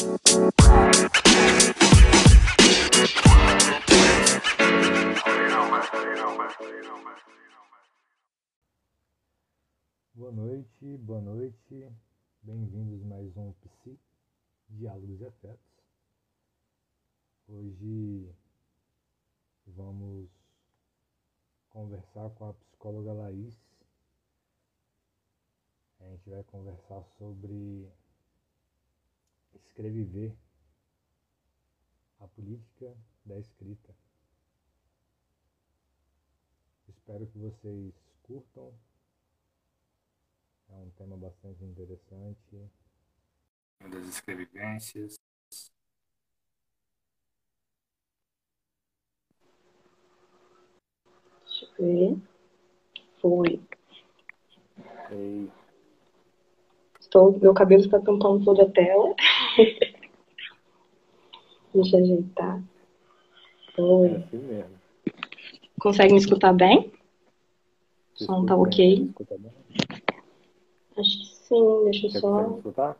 Boa noite, boa noite. Bem-vindos mais um Psi, Diálogos e Afetos. Hoje vamos conversar com a psicóloga Laís. A gente vai conversar sobre escrever a política da escrita. Espero que vocês curtam. É um tema bastante interessante. Das escrevivências. Deixa eu ver. Foi. Ei, Estou, meu cabelo está tampando toda a tela. Deixa eu ajeitar. é Oi. assim mesmo. Consegue me escutar bem? O som tá ok? Acho que sim. Deixa eu Você só. consegue escutar?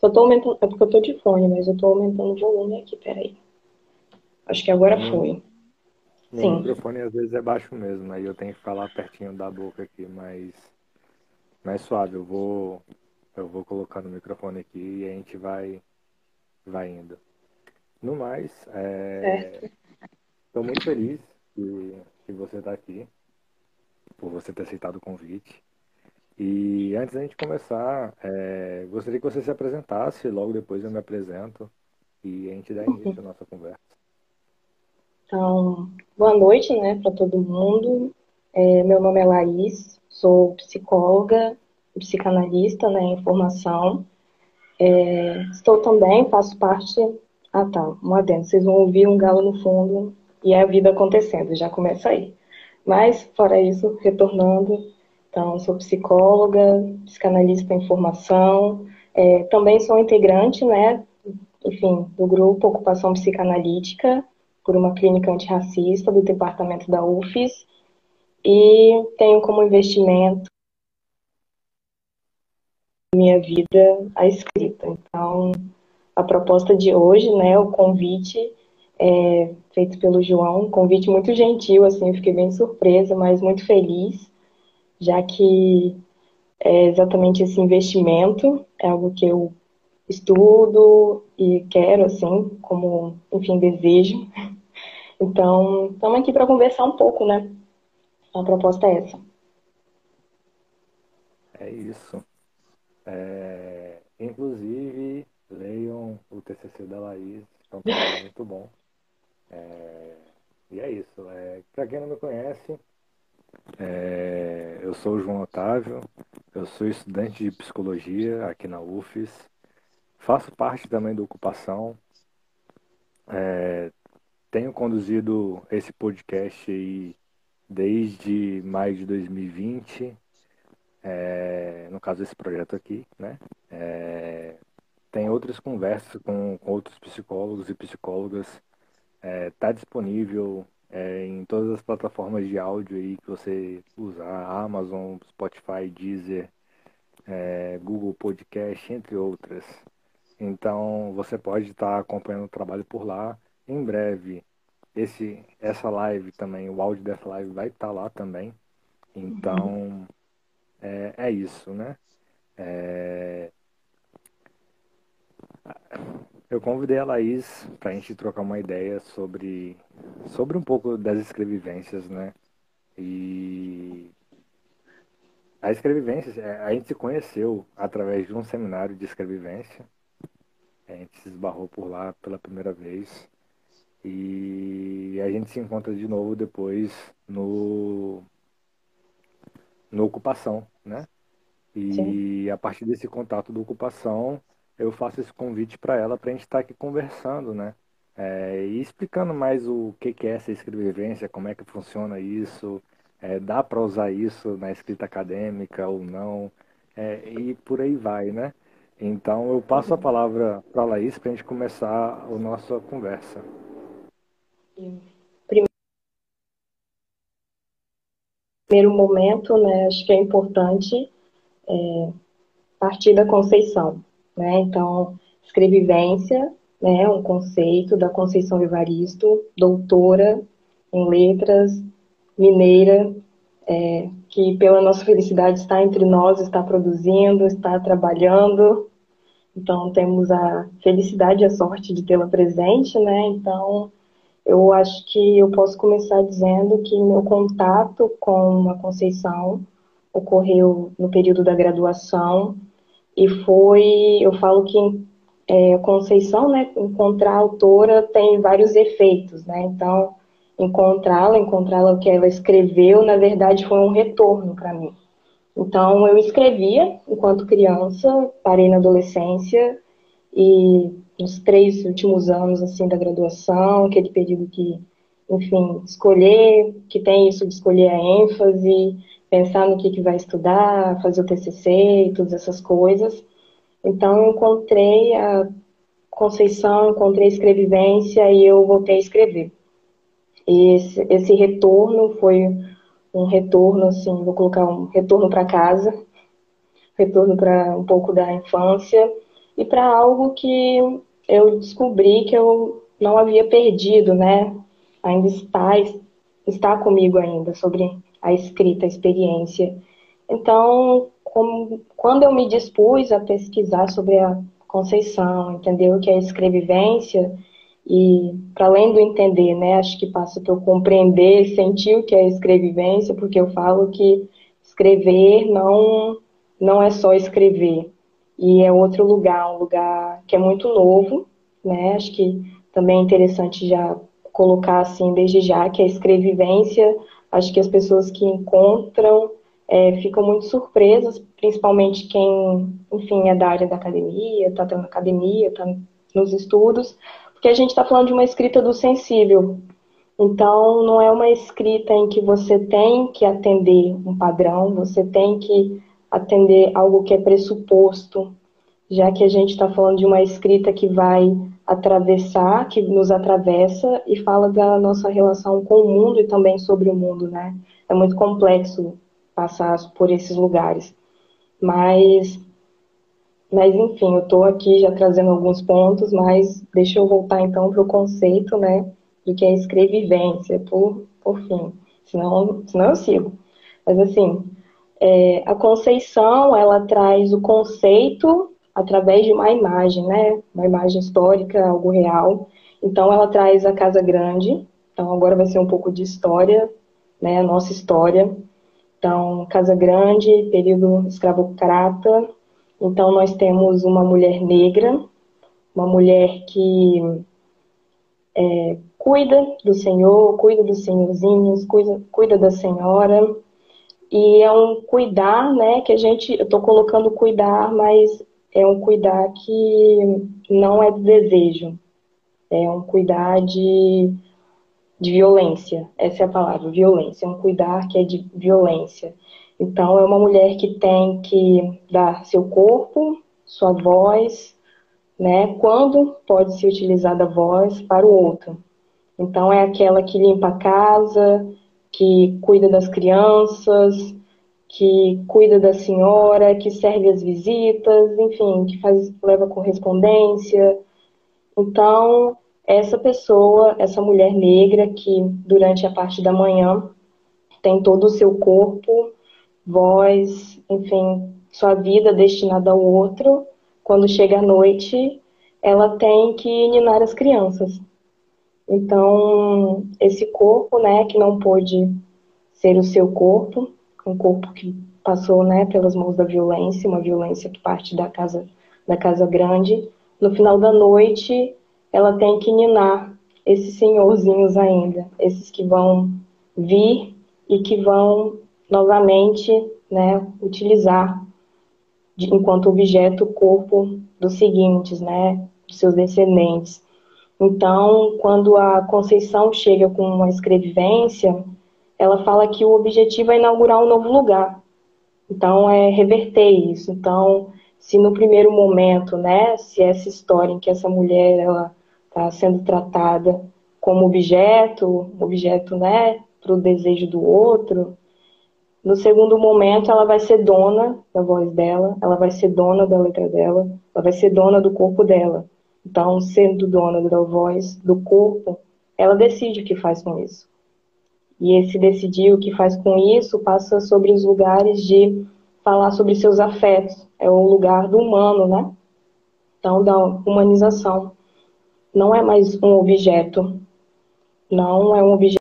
Só tô aumentando. É porque eu tô de fone, mas eu tô aumentando o volume aqui. Peraí. Acho que agora Hum. foi. Meu Sim. microfone às vezes é baixo mesmo, aí eu tenho que falar pertinho da boca aqui, mas mais suave. Eu vou, eu vou colocando o microfone aqui e a gente vai, vai indo. No mais, estou muito feliz que, que você está aqui, por você ter aceitado o convite. E antes da gente começar, é, gostaria que você se apresentasse, logo depois eu me apresento e a gente dá início à nossa conversa. Então, boa noite, né, para todo mundo. É, meu nome é Laís, sou psicóloga psicanalista, né, em formação. É, estou também, faço parte. Ah, tá, um adendo. Vocês vão ouvir um galo no fundo e é a vida acontecendo, já começa aí. Mas, fora isso, retornando, então, sou psicóloga, psicanalista em formação. É, também sou integrante, né, enfim, do grupo Ocupação Psicanalítica por uma clínica antirracista do departamento da UFES e tenho como investimento minha vida a escrita. Então, a proposta de hoje, né, o convite é feito pelo João, um convite muito gentil, assim, eu fiquei bem surpresa, mas muito feliz, já que é exatamente esse investimento é algo que eu estudo e quero, assim, como, enfim, desejo. Então, estamos aqui para conversar um pouco, né? A proposta é essa. É isso. É, inclusive, leiam o TCC da Laís, é um trabalho muito bom. É, e é isso. É, Para quem não me conhece, é, eu sou o João Otávio, eu sou estudante de psicologia aqui na UFES, faço parte também da ocupação, é, tenho conduzido esse podcast aí desde maio de 2020, é, no caso esse projeto aqui, né? É, tem outras conversas com, com outros psicólogos e psicólogas, está disponível é, em todas as plataformas de áudio aí que você usar, Amazon, Spotify, Deezer, é, Google Podcast, entre outras. Então você pode estar acompanhando o trabalho por lá. Em breve, esse, essa live também, o áudio dessa live vai estar lá também. Então é, é isso, né? É, Eu convidei a Laís para a gente trocar uma ideia sobre, sobre um pouco das escrevivências, né? E a escrevivência, é, a gente se conheceu através de um seminário de escrevivência. A gente se esbarrou por lá pela primeira vez. E a gente se encontra de novo depois no, no Ocupação, né? E Sim. a partir desse contato do Ocupação, eu faço esse convite para ela para a gente estar aqui conversando, né? É, e explicando mais o que, que é essa escrevivência, como é que funciona isso, é, dá para usar isso na escrita acadêmica ou não, é, e por aí vai, né? Então eu passo a palavra para a Laís para a gente começar a nossa conversa. Primeiro momento, né, acho que é importante é, partir da Conceição, né? Então, escrevivência, né, um conceito da Conceição Evaristo, doutora em letras, mineira, é, que pela nossa felicidade está entre nós, está produzindo, está trabalhando. Então temos a felicidade e a sorte de tê-la presente, né? Então eu acho que eu posso começar dizendo que meu contato com a Conceição ocorreu no período da graduação e foi, eu falo que é, Conceição, né, encontrar a autora tem vários efeitos, né? Então encontrá-la, encontrá-la o que ela escreveu, na verdade foi um retorno para mim. Então eu escrevia enquanto criança, parei na adolescência e nos três últimos anos assim da graduação, aquele período que, enfim, escolher, que tem isso de escolher a ênfase, pensar no que, que vai estudar, fazer o TCC e todas essas coisas. Então eu encontrei a Conceição, encontrei a escrevivência e eu voltei a escrever. E esse, esse retorno foi um retorno, assim, vou colocar um retorno para casa, retorno para um pouco da infância e para algo que eu descobri que eu não havia perdido, né? Ainda está, está comigo ainda sobre a escrita, a experiência. Então, como, quando eu me dispus a pesquisar sobre a Conceição, entender o que é escrevivência, e para além do entender, né, acho que passa por compreender, sentir o que é escrevivência, porque eu falo que escrever não não é só escrever. E é outro lugar, um lugar que é muito novo, né? Acho que também é interessante já colocar assim desde já que a escrevivência, acho que as pessoas que encontram é, ficam muito surpresas, principalmente quem, enfim, é da área da academia, está na academia, está nos estudos, porque a gente está falando de uma escrita do sensível. Então, não é uma escrita em que você tem que atender um padrão, você tem que atender algo que é pressuposto, já que a gente está falando de uma escrita que vai atravessar, que nos atravessa e fala da nossa relação com o mundo e também sobre o mundo, né? É muito complexo passar por esses lugares. Mas mas, enfim, eu estou aqui já trazendo alguns pontos, mas deixa eu voltar então para o conceito, né, do que é escrevivência, por, por fim. Senão, senão eu sigo. Mas, assim, é, a Conceição, ela traz o conceito através de uma imagem, né, uma imagem histórica, algo real. Então, ela traz a Casa Grande. Então, agora vai ser um pouco de história, né, nossa história. Então, Casa Grande, período escravocrata, então, nós temos uma mulher negra, uma mulher que é, cuida do Senhor, cuida dos senhorzinhos, cuida, cuida da senhora. E é um cuidar, né, que a gente, eu estou colocando cuidar, mas é um cuidar que não é de desejo. É um cuidar de, de violência. Essa é a palavra, violência. É um cuidar que é de violência. Então, é uma mulher que tem que dar seu corpo, sua voz, né? Quando pode se utilizar da voz para o outro. Então, é aquela que limpa a casa, que cuida das crianças, que cuida da senhora, que serve as visitas, enfim, que faz, leva correspondência. Então, essa pessoa, essa mulher negra que durante a parte da manhã tem todo o seu corpo voz, enfim, sua vida destinada ao outro, quando chega a noite, ela tem que ninar as crianças. Então, esse corpo, né, que não pôde ser o seu corpo, um corpo que passou, né, pelas mãos da violência, uma violência que parte da casa da casa grande, no final da noite, ela tem que ninar esses senhorzinhos ainda, esses que vão vir e que vão novamente né, utilizar de, enquanto objeto o corpo dos seguintes, né, dos seus descendentes. Então, quando a Conceição chega com uma escrevivência, ela fala que o objetivo é inaugurar um novo lugar. Então, é reverter isso. Então, se no primeiro momento, né, se essa história em que essa mulher ela está sendo tratada como objeto, objeto, né, para o desejo do outro, no segundo momento, ela vai ser dona da voz dela, ela vai ser dona da letra dela, ela vai ser dona do corpo dela. Então, sendo dona da voz, do corpo, ela decide o que faz com isso. E esse decidir o que faz com isso passa sobre os lugares de falar sobre seus afetos. É o lugar do humano, né? Então, da humanização. Não é mais um objeto. Não é um objeto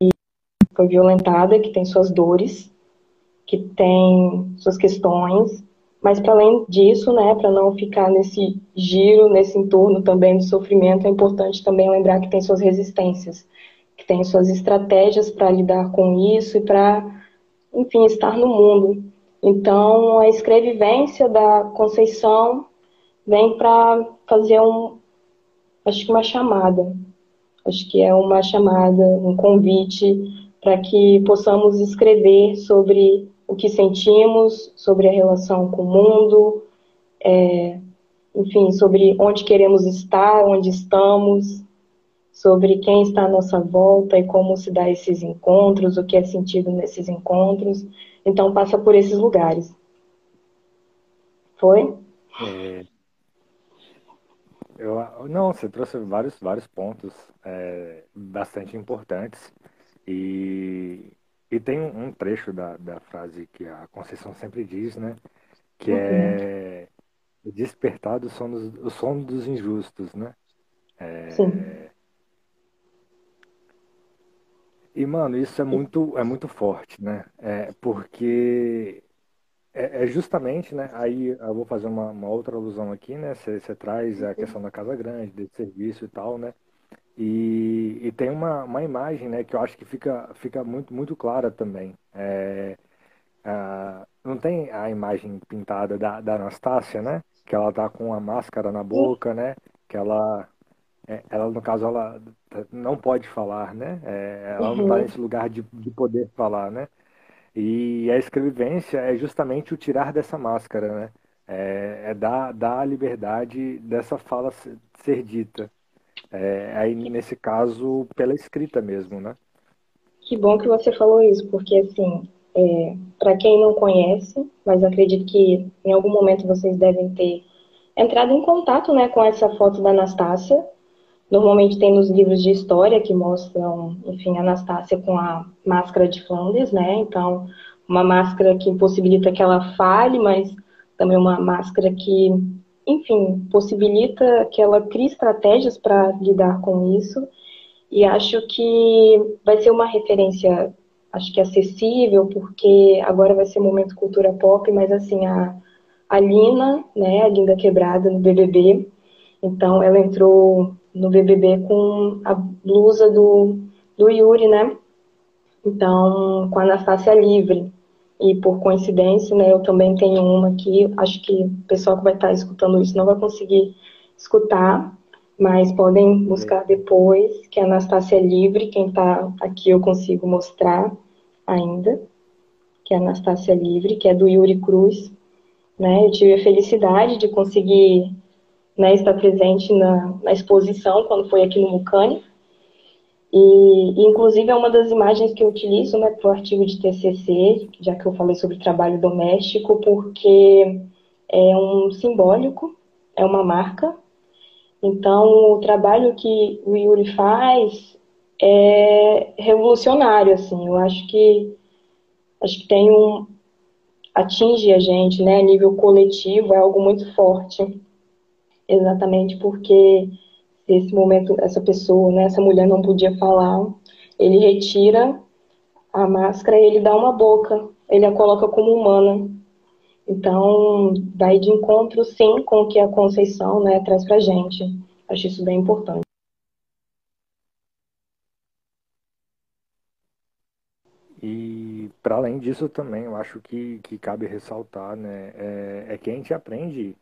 que foi violentada, que tem suas dores, que tem suas questões, mas para além disso, né, para não ficar nesse giro, nesse entorno também do sofrimento, é importante também lembrar que tem suas resistências, que tem suas estratégias para lidar com isso e para, enfim, estar no mundo. Então, a escrevivência da Conceição vem para fazer um, acho que uma chamada, acho que é uma chamada, um convite para que possamos escrever sobre o que sentimos sobre a relação com o mundo, é, enfim, sobre onde queremos estar, onde estamos, sobre quem está à nossa volta e como se dá esses encontros, o que é sentido nesses encontros. Então, passa por esses lugares. Foi? É, eu, não, você trouxe vários, vários pontos é, bastante importantes. E e tem um, trecho da, da frase que a Conceição sempre diz, né? Que é uhum. despertar do som dos, o som dos injustos, né? É... Sim. E, mano, isso é muito, é muito forte, né? É, porque é, é, justamente, né? Aí eu vou fazer uma, uma outra alusão aqui, né? Você traz a questão da casa grande, desse serviço e tal, né? E, e tem uma, uma imagem né, que eu acho que fica, fica muito, muito clara também. É, não tem a imagem pintada da, da Anastácia, né? Que ela tá com a máscara na boca, né? Que ela, é, ela no caso, ela não pode falar, né? É, ela uhum. não está nesse lugar de, de poder falar, né? E a escrevivência é justamente o tirar dessa máscara, né? É, é dar, dar a liberdade dessa fala ser dita. É, aí, nesse caso, pela escrita mesmo, né? Que bom que você falou isso, porque, assim, é, para quem não conhece, mas acredito que em algum momento vocês devem ter entrado em contato né, com essa foto da Anastácia. Normalmente tem nos livros de história que mostram, enfim, a Anastácia com a máscara de Flanders, né? Então, uma máscara que impossibilita que ela fale, mas também uma máscara que enfim, possibilita que ela crie estratégias para lidar com isso. E acho que vai ser uma referência, acho que acessível, porque agora vai ser momento cultura pop, mas assim, a, a Lina, né, a Linda Quebrada no BBB, então ela entrou no BBB com a blusa do, do Yuri, né? Então, com a Anastácia Livre e por coincidência, né, eu também tenho uma aqui, acho que o pessoal que vai estar escutando isso não vai conseguir escutar, mas podem buscar depois, que é a Anastácia Livre, quem está aqui eu consigo mostrar ainda, que é a Anastácia Livre, que é do Yuri Cruz, né, eu tive a felicidade de conseguir né, estar presente na, na exposição, quando foi aqui no Mucane, e, inclusive, é uma das imagens que eu utilizo né, para o artigo de TCC, já que eu falei sobre trabalho doméstico, porque é um simbólico, é uma marca. Então, o trabalho que o Yuri faz é revolucionário, assim. Eu acho que acho que tem um atinge a gente, né, nível coletivo, é algo muito forte. Exatamente porque esse momento, essa pessoa, né, essa mulher não podia falar, ele retira a máscara e ele dá uma boca, ele a coloca como humana. Então, vai de encontro, sim, com o que a Conceição né, traz pra gente. Acho isso bem importante. E, para além disso, também, eu acho que, que cabe ressaltar, né, é, é que a gente aprende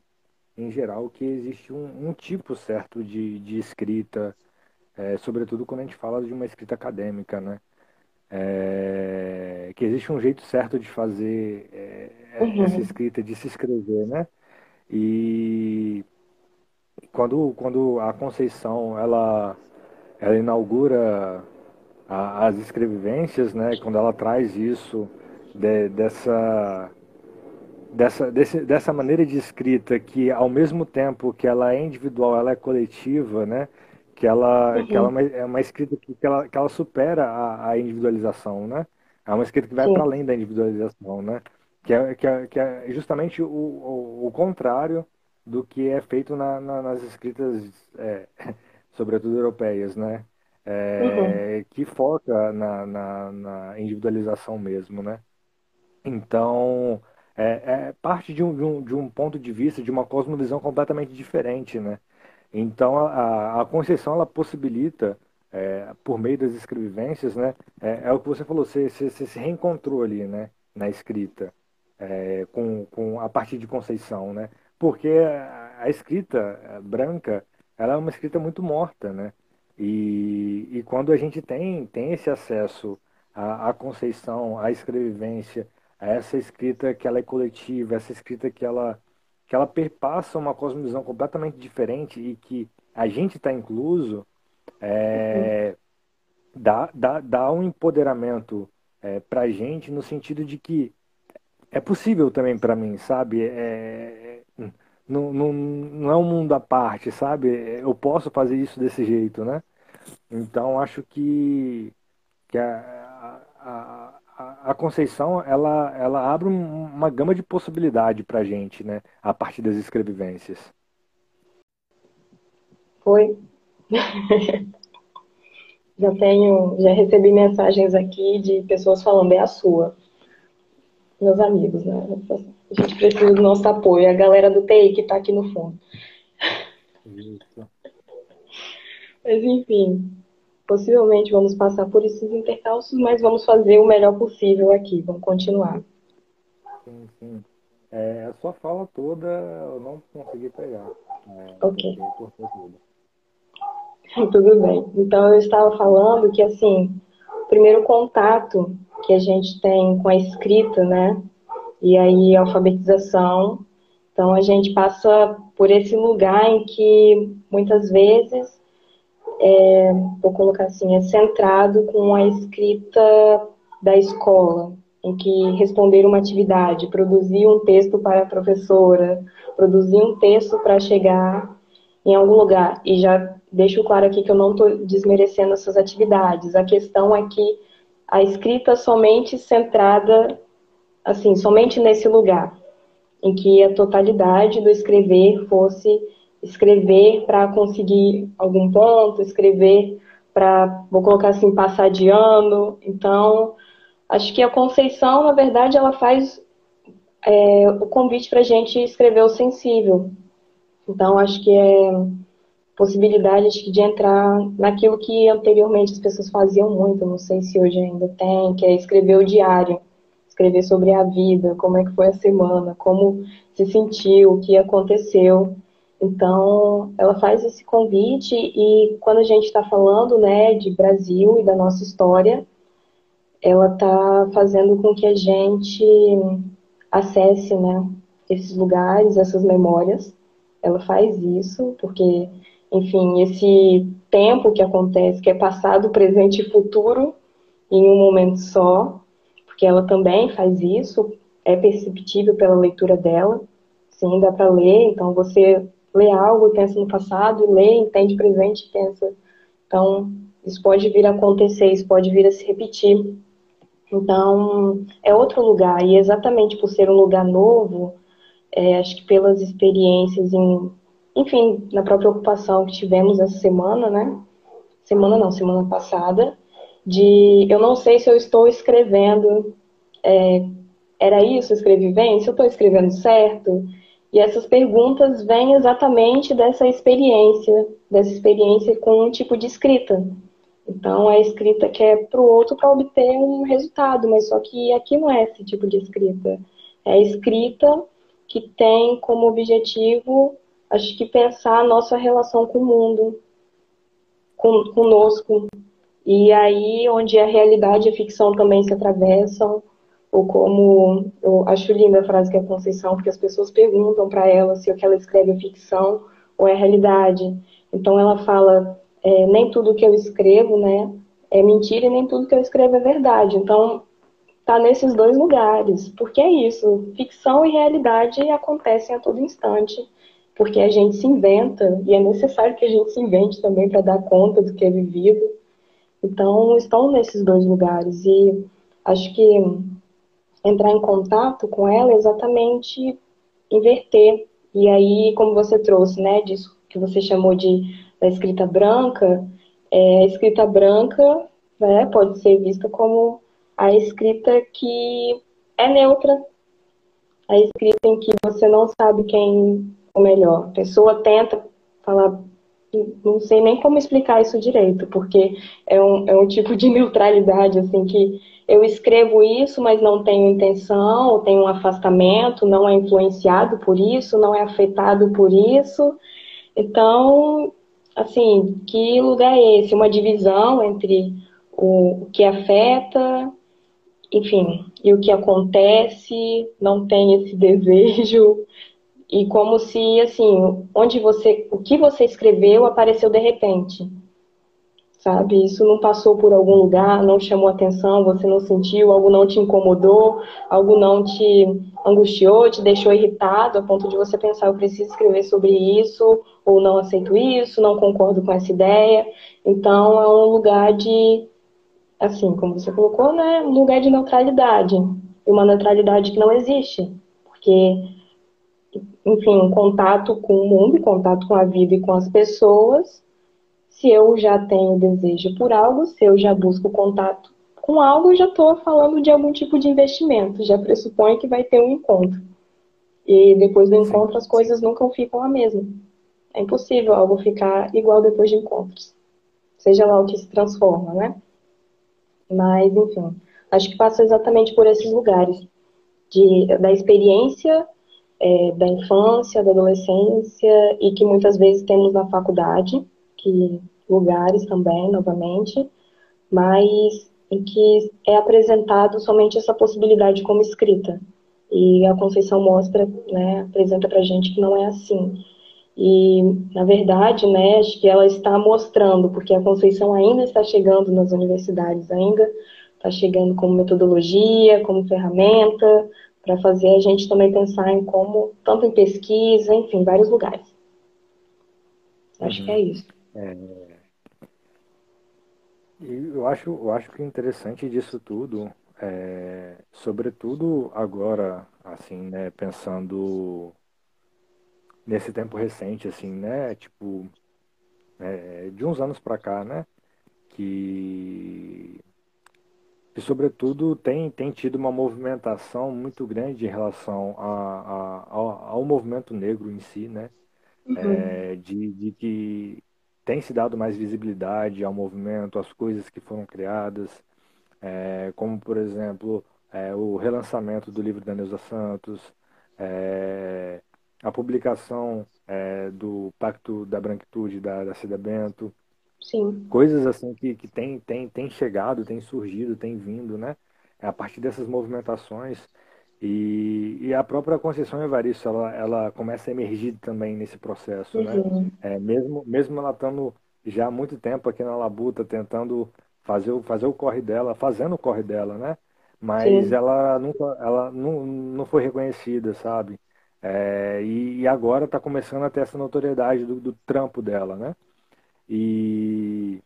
em geral, que existe um, um tipo certo de, de escrita, é, sobretudo quando a gente fala de uma escrita acadêmica, né? É, que existe um jeito certo de fazer é, uhum. essa escrita, de se escrever, né? E quando, quando a Conceição ela, ela inaugura a, as escrevivências, né, quando ela traz isso de, dessa dessa, desse, dessa maneira de escrita que ao mesmo tempo que ela é individual, ela é coletiva, né? Que ela, uhum. que ela é, uma, é uma escrita que, que, ela, que ela supera a, a individualização, né? É uma escrita que vai para além da individualização, né? Que é, que é, que é justamente o, o, o contrário do que é feito na, na, nas escritas, é, sobretudo europeias, né? É, uhum. Que foca na, na, na individualização mesmo, né? Então, é, é parte de um, de, um, de um ponto de vista, de uma cosmovisão completamente diferente, né? Então, a, a Conceição, ela possibilita, é, por meio das escrevivências, né? É, é, o que você falou, você, você, você, se reencontrou ali, né? Na escrita, é, com, com, a partir de Conceição, né? Porque a, a escrita é, branca, ela é uma escrita muito morta, né? E, e quando a gente tem, tem esse acesso à, à Conceição, à escrevivência, essa escrita que ela é coletiva, essa escrita que ela que ela perpassa uma cosmovisão completamente diferente e que a gente está incluso, é, dá, dá, dá um empoderamento é, para a gente no sentido de que é possível também para mim, sabe? É, não, não, não é um mundo à parte, sabe? Eu posso fazer isso desse jeito, né? Então acho que, que a, a, a, Conceição ela, ela abre uma gama de possibilidade para a gente, né? A partir das escrevivências. Foi. já tenho, já recebi mensagens aqui de pessoas falando é a sua. Meus amigos, né? A gente precisa do nosso apoio. A galera do TI que está aqui no fundo. Isso. Mas enfim, Possivelmente vamos passar por esses intercalços, mas vamos fazer o melhor possível aqui. Vamos continuar. Sim, sim. É, a sua fala toda eu não consegui pegar. É, ok. Tudo. tudo bem. Então eu estava falando que assim, o primeiro contato que a gente tem com a escrita, né? E aí a alfabetização. Então a gente passa por esse lugar em que muitas vezes é, vou colocar assim, é centrado com a escrita da escola, em que responder uma atividade, produzir um texto para a professora, produzir um texto para chegar em algum lugar. E já deixo claro aqui que eu não estou desmerecendo essas atividades. A questão é que a escrita somente centrada, assim, somente nesse lugar, em que a totalidade do escrever fosse escrever para conseguir algum ponto, escrever para, vou colocar assim, passar de ano. Então, acho que a Conceição, na verdade, ela faz é, o convite para a gente escrever o sensível. Então, acho que é possibilidade acho que, de entrar naquilo que anteriormente as pessoas faziam muito, não sei se hoje ainda tem, que é escrever o diário. Escrever sobre a vida, como é que foi a semana, como se sentiu, o que aconteceu. Então, ela faz esse convite e quando a gente está falando, né, de Brasil e da nossa história, ela está fazendo com que a gente acesse, né, esses lugares, essas memórias. Ela faz isso porque, enfim, esse tempo que acontece, que é passado, presente e futuro em um momento só, porque ela também faz isso, é perceptível pela leitura dela. Sim, dá para ler, então você lê algo e pensa no passado, lê, entende presente e pensa. Então, isso pode vir a acontecer, isso pode vir a se repetir. Então, é outro lugar, e exatamente por ser um lugar novo, é, acho que pelas experiências, em, enfim, na própria ocupação que tivemos essa semana, né? Semana não, semana passada, de eu não sei se eu estou escrevendo, é, era isso, escrevi bem? Se eu estou escrevendo certo? E essas perguntas vêm exatamente dessa experiência, dessa experiência com um tipo de escrita. Então, a escrita que é para o outro para obter um resultado, mas só que aqui não é esse tipo de escrita. É a escrita que tem como objetivo, acho que, pensar a nossa relação com o mundo, com, conosco. E aí, onde a realidade e a ficção também se atravessam, ou como eu acho linda a frase que é a Conceição, porque as pessoas perguntam para ela se o que ela escreve é ficção ou é realidade. Então ela fala, é, nem tudo que eu escrevo, né, é mentira e nem tudo que eu escrevo é verdade. Então, tá nesses dois lugares. Porque é isso, ficção e realidade acontecem a todo instante. Porque a gente se inventa, e é necessário que a gente se invente também para dar conta do que é vivido. Então, estão nesses dois lugares. E acho que entrar em contato com ela é exatamente inverter. E aí, como você trouxe, né, disso que você chamou de da escrita branca, é, a escrita branca né, pode ser vista como a escrita que é neutra, a escrita em que você não sabe quem é o melhor. A pessoa tenta falar, não sei nem como explicar isso direito, porque é um, é um tipo de neutralidade, assim, que eu escrevo isso, mas não tenho intenção, tenho um afastamento, não é influenciado por isso, não é afetado por isso. Então, assim, que lugar é esse? Uma divisão entre o que afeta, enfim, e o que acontece, não tem esse desejo, e como se, assim, onde você, o que você escreveu apareceu de repente sabe? Isso não passou por algum lugar, não chamou atenção, você não sentiu, algo não te incomodou, algo não te angustiou, te deixou irritado a ponto de você pensar, eu preciso escrever sobre isso, ou não aceito isso, não concordo com essa ideia. Então é um lugar de, assim, como você colocou, né? Um lugar de neutralidade. E uma neutralidade que não existe. Porque, enfim, um contato com o mundo, contato com a vida e com as pessoas se eu já tenho desejo por algo, se eu já busco contato com algo, eu já estou falando de algum tipo de investimento, já pressupõe que vai ter um encontro. E depois do encontro as coisas nunca ficam a mesma. É impossível algo ficar igual depois de encontros. Seja lá o que se transforma, né? Mas, enfim, acho que passa exatamente por esses lugares de, da experiência é, da infância, da adolescência e que muitas vezes temos na faculdade, que lugares também, novamente, mas em que é apresentado somente essa possibilidade como escrita. E a Conceição mostra, né, apresenta para gente que não é assim. E, na verdade, né, acho que ela está mostrando, porque a Conceição ainda está chegando nas universidades, ainda está chegando como metodologia, como ferramenta, para fazer a gente também pensar em como, tanto em pesquisa, enfim, vários lugares. Acho uhum. que é isso. É, eu acho, eu acho que o interessante disso tudo, é, sobretudo agora, assim, né, pensando nesse tempo recente, assim, né, tipo, é, de uns anos para cá, né, que, que sobretudo tem, tem tido uma movimentação muito grande em relação a, a ao, ao, movimento negro em si, né, uhum. é, de, de que tem se dado mais visibilidade ao movimento, às coisas que foram criadas, é, como, por exemplo, é, o relançamento do livro da Neuza Santos, é, a publicação é, do Pacto da Branquitude da, da Cida Bento. Sim. Coisas assim que, que tem, tem, tem chegado, tem surgido, tem vindo, né? A partir dessas movimentações. E, e, a própria Conceição Evaristo, ela, ela começa a emergir também nesse processo, né? uhum. né? É, mesmo, mesmo ela estando já há muito tempo aqui na Labuta, tentando fazer, o, fazer o corre dela, fazendo o corre dela, né? Mas Sim. ela nunca, ela não, não foi reconhecida, sabe? É, e, e, agora está começando a ter essa notoriedade do, do trampo dela, né? E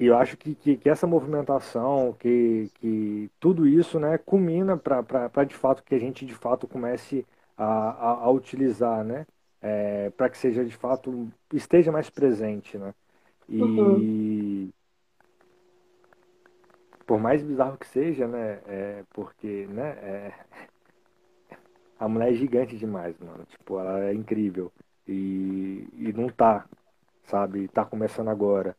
E eu acho que, que, que, essa movimentação, que, que tudo isso né, culmina para de fato que a gente de fato comece a, a, a utilizar, né? É, para que seja de fato, esteja mais presente, né? E uhum. por mais bizarro que seja, né? É, porque, né? É, a mulher é gigante demais, mano. Tipo, ela é incrível. E, e não tá, sabe? Tá começando agora.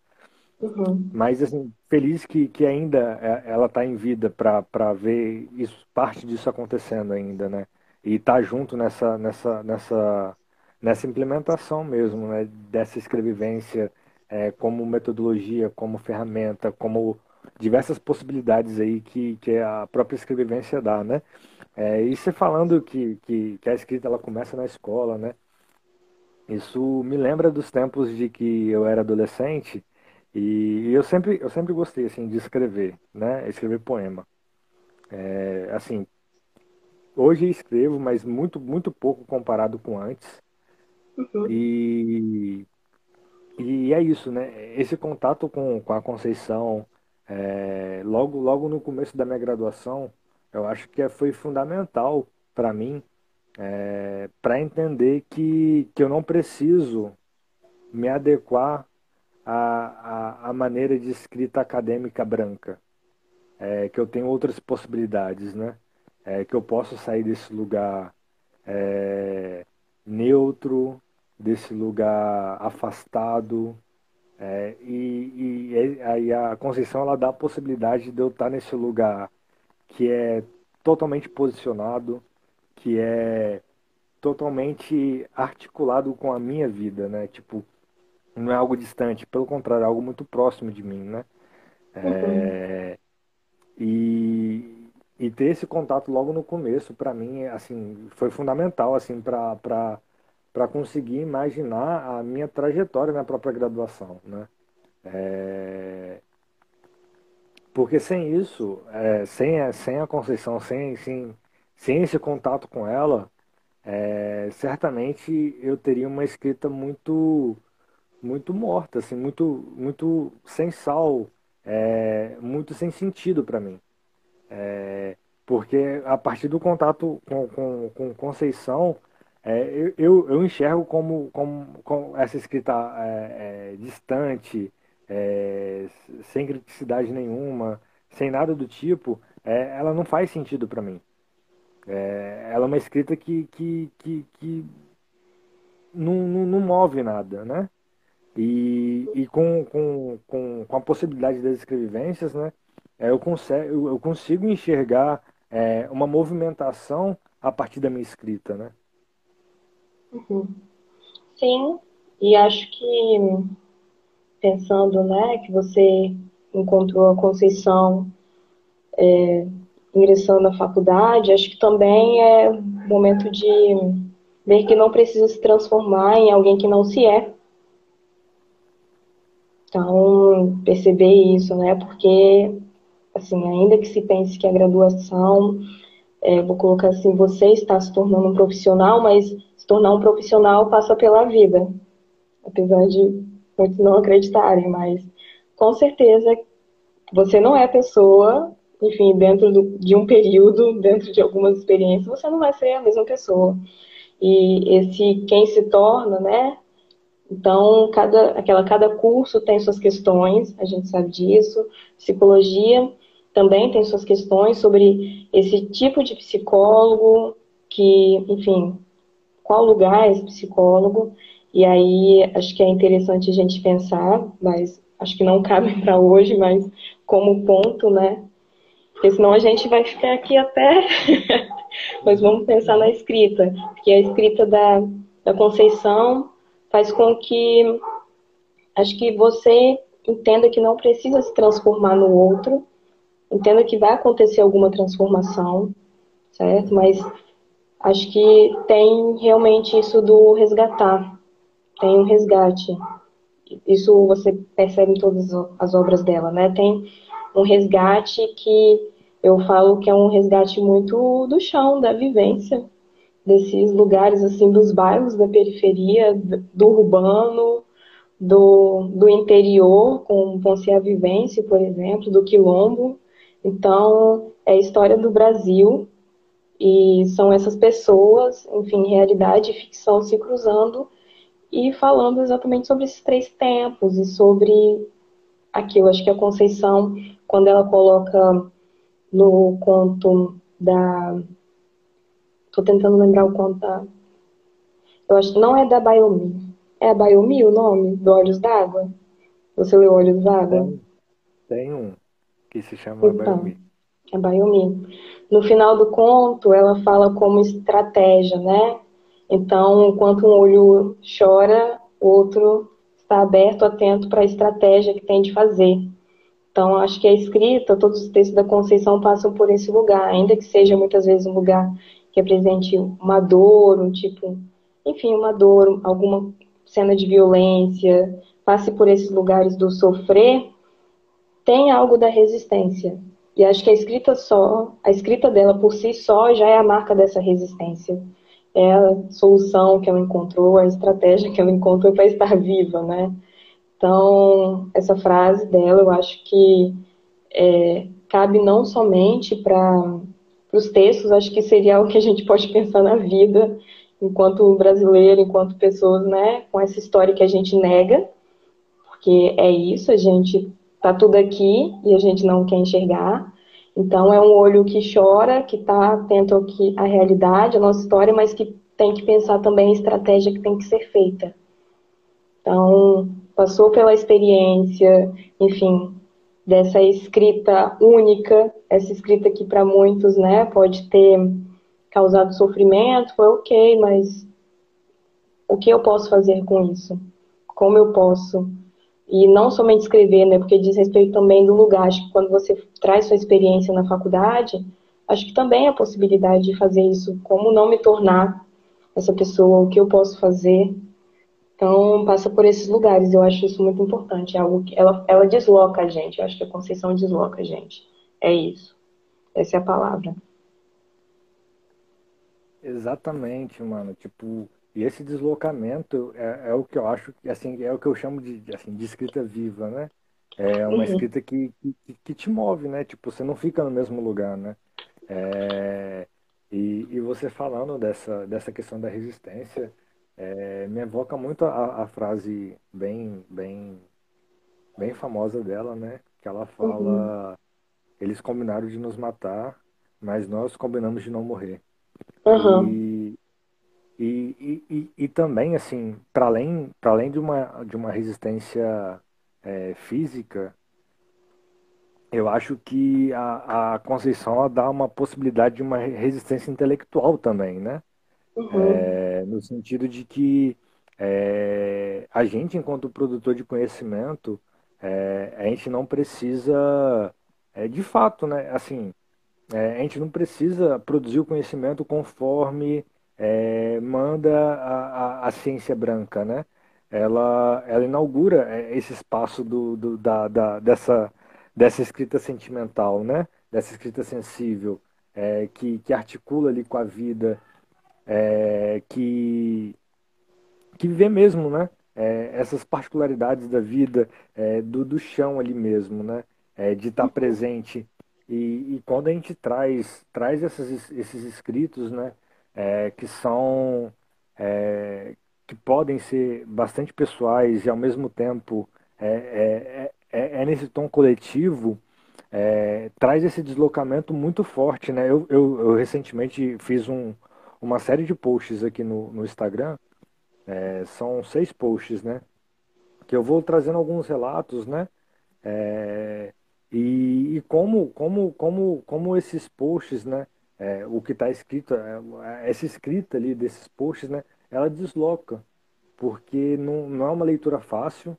Uhum. Mas, assim, feliz que, que ainda é, ela está em vida para ver isso, parte disso acontecendo ainda, né? E tá junto nessa, nessa, nessa, nessa implementação mesmo, né? Dessa escrevivência é, como metodologia, como ferramenta, como diversas possibilidades aí que, que a própria escrevivência dá, né? É, e você falando que, que, que a escrita ela começa na escola, né? Isso me lembra dos tempos de que eu era adolescente e eu sempre, eu sempre gostei assim de escrever, né? Escrever poema. É, assim, hoje escrevo, mas muito, muito pouco comparado com antes. Uhum. E, e é isso, né? Esse contato com, com a Conceição, é, logo, logo no começo da minha graduação, eu acho que foi fundamental para mim, é, para entender que, que eu não preciso me adequar à, à, à maneira de escrita acadêmica branca, é, que eu tenho outras possibilidades, né? É, que eu posso sair desse lugar é, neutro, desse lugar afastado, é, e, e aí a Conceição ela dá a possibilidade de eu estar nesse lugar que é totalmente posicionado, que é totalmente articulado com a minha vida, né? Tipo, não é algo distante, pelo contrário, é algo muito próximo de mim, né? É, e, e ter esse contato logo no começo, para mim, assim, foi fundamental, assim, para para conseguir imaginar a minha trajetória na própria graduação, né? É... Porque sem isso, é, sem, a, sem a Conceição, sem, sem, sem esse contato com ela, é, certamente eu teria uma escrita muito muito morta, assim, muito, muito sem sal, é, muito sem sentido para mim. É, porque a partir do contato com, com, com Conceição, é, eu, eu enxergo como, como, como essa escrita é, é, distante, é, sem criticidade nenhuma, sem nada do tipo, ela não faz sentido para mim. Ela é uma escrita que, que, que, que não, não, não, move nada, né? E, e com, com, com, com a possibilidade das escrevivências, né? eu, consigo, eu consigo enxergar uma movimentação a partir da minha escrita, né? Uhum. Sim, e acho que pensando, né, que você encontrou a Conceição é, ingressando na faculdade, acho que também é momento de ver que não precisa se transformar em alguém que não se é. Então, perceber isso, né, porque, assim, ainda que se pense que a graduação, é, vou colocar assim, você está se tornando um profissional, mas se tornar um profissional passa pela vida. Apesar de muitos não acreditarem, mas com certeza você não é pessoa, enfim, dentro do, de um período, dentro de algumas experiências, você não vai ser a mesma pessoa. E esse quem se torna, né? Então, cada, aquela, cada curso tem suas questões, a gente sabe disso. Psicologia também tem suas questões sobre esse tipo de psicólogo que, enfim, qual lugar é esse psicólogo. E aí acho que é interessante a gente pensar, mas acho que não cabe para hoje, mas como ponto, né? Porque senão a gente vai ficar aqui até. mas vamos pensar na escrita, porque a escrita da, da Conceição faz com que acho que você entenda que não precisa se transformar no outro, entenda que vai acontecer alguma transformação, certo? Mas acho que tem realmente isso do resgatar, tem um resgate. Isso você percebe em todas as obras dela, né? Tem um resgate que eu falo que é um resgate muito do chão, da vivência, desses lugares, assim, dos bairros da periferia, do urbano, do, do interior, com ser a vivência, por exemplo, do quilombo. Então, é a história do Brasil, e são essas pessoas, enfim, realidade e ficção se cruzando e falando exatamente sobre esses três tempos e sobre aquilo. Acho que a Conceição, quando ela coloca no conto da. Estou tentando lembrar o conto da. Eu acho que não é da Baiomi. É a Baiomi o nome? Do Olhos d'Água? Você leu Olhos d'Água? Tem um que se chama então, Baiomi. É Baiomi. No final do conto, ela fala como estratégia, né? Então, enquanto um olho chora, o outro está aberto, atento para a estratégia que tem de fazer. Então, acho que a escrita, todos os textos da Conceição passam por esse lugar, ainda que seja muitas vezes um lugar que apresente uma dor, um tipo enfim, uma dor, alguma cena de violência, passe por esses lugares do sofrer, tem algo da resistência. E acho que a escrita só, a escrita dela por si só já é a marca dessa resistência. É a solução que ela encontrou, a estratégia que ela encontrou para estar viva, né? Então, essa frase dela, eu acho que é, cabe não somente para os textos, acho que seria algo que a gente pode pensar na vida, enquanto brasileiro, enquanto pessoas, né, com essa história que a gente nega, porque é isso, a gente tá tudo aqui e a gente não quer enxergar. Então é um olho que chora, que está atento ao que a realidade, a nossa história, mas que tem que pensar também a estratégia que tem que ser feita. Então, passou pela experiência, enfim, dessa escrita única, essa escrita que para muitos, né, pode ter causado sofrimento, foi ok, mas o que eu posso fazer com isso? Como eu posso e não somente escrever, né? Porque diz respeito também do lugar. Acho que quando você traz sua experiência na faculdade, acho que também a possibilidade de fazer isso. Como não me tornar essa pessoa? O que eu posso fazer? Então, passa por esses lugares. Eu acho isso muito importante. É algo que ela, ela desloca a gente. Eu acho que a Conceição desloca a gente. É isso. Essa é a palavra. Exatamente, mano. Tipo, e esse deslocamento é, é, o que eu acho, assim, é o que eu chamo de, assim, de escrita viva, né? É uma uhum. escrita que, que, que, te move, né? Tipo, você não fica no mesmo lugar, né? É, e, e você falando dessa, dessa questão da resistência, é, me evoca muito a, a, frase bem, bem, bem famosa dela, né? Que ela fala, uhum. eles combinaram de nos matar, mas nós combinamos de não morrer. Uhum. E, e, e, e, também, assim, para além, além de, uma, de uma resistência é, física, eu acho que a, a Conceição dá uma possibilidade de uma resistência intelectual também, né? Uhum. É, no sentido de que é, a gente, enquanto produtor de conhecimento, é, a gente não precisa, é, de fato, né? Assim, é, a gente não precisa produzir o conhecimento conforme é, manda a, a, a, ciência branca, né? Ela, ela inaugura esse espaço do, do da, da, dessa, dessa escrita sentimental, né? Dessa escrita sensível, que, que articula ali com a vida, é, que, que vê mesmo, né? É, essas particularidades da vida, é, do, do chão ali mesmo, né? de estar presente. E, e, quando a gente traz, traz esses, esses escritos, né? é, que são é, que podem ser bastante pessoais e ao mesmo tempo é, é, é, é nesse tom coletivo traz esse deslocamento muito forte, né? Eu, eu, eu recentemente fiz um, uma série de posts aqui no, no Instagram, são seis posts, né? Que eu vou trazendo alguns relatos, né? e, e como, como, como, como esses posts, né? é, o que está escrito, é, essa escrita ali desses posts, né, ela desloca, porque não, não é uma leitura fácil,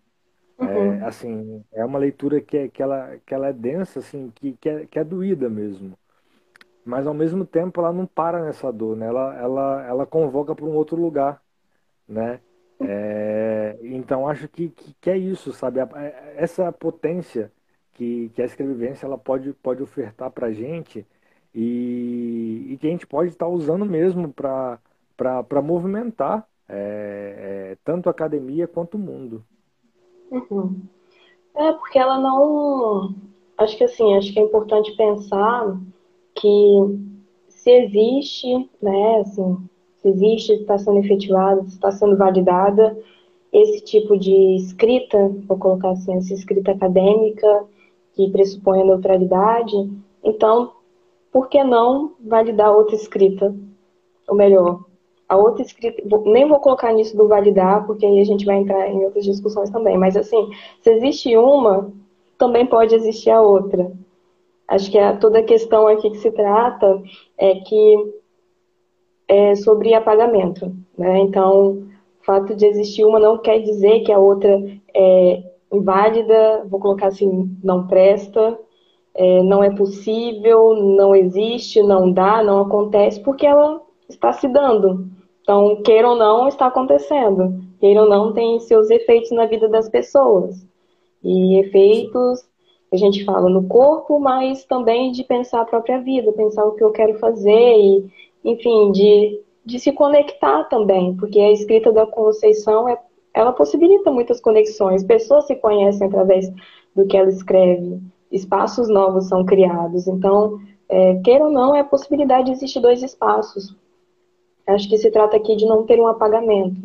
é, uhum. é, assim, é uma leitura que, é, que, ela, que ela é densa, assim, que, que, é, que é doída mesmo. Mas ao mesmo tempo ela não para nessa dor, né? Ela, ela, ela convoca para um outro lugar, né? É, então acho que, que, que, é isso, sabe? Essa potência que, que a escrevivência ela pode, pode ofertar para gente e, e que a gente pode estar usando mesmo para movimentar é, é, tanto a academia quanto o mundo. Uhum. É, porque ela não. Acho que assim, acho que é importante pensar que se existe, né, assim, se existe, está sendo efetivada, está sendo validada esse tipo de escrita, vou colocar assim, essa escrita acadêmica que pressupõe a neutralidade, então por que não validar outra escrita? Ou melhor, a outra escrita, nem vou colocar nisso do validar, porque aí a gente vai entrar em outras discussões também, mas assim, se existe uma, também pode existir a outra. Acho que a, toda a questão aqui que se trata é que é sobre apagamento, né? Então, o fato de existir uma não quer dizer que a outra é inválida, vou colocar assim, não presta, é, não é possível, não existe, não dá, não acontece, porque ela está se dando. Então, queira ou não, está acontecendo. Queira ou não, tem seus efeitos na vida das pessoas. E efeitos, a gente fala no corpo, mas também de pensar a própria vida, pensar o que eu quero fazer e, enfim, de, de se conectar também, porque a escrita da Conceição é, ela possibilita muitas conexões. Pessoas se conhecem através do que ela escreve, espaços novos são criados. Então, é, queira ou não, é a possibilidade de existir dois espaços. Acho que se trata aqui de não ter um apagamento.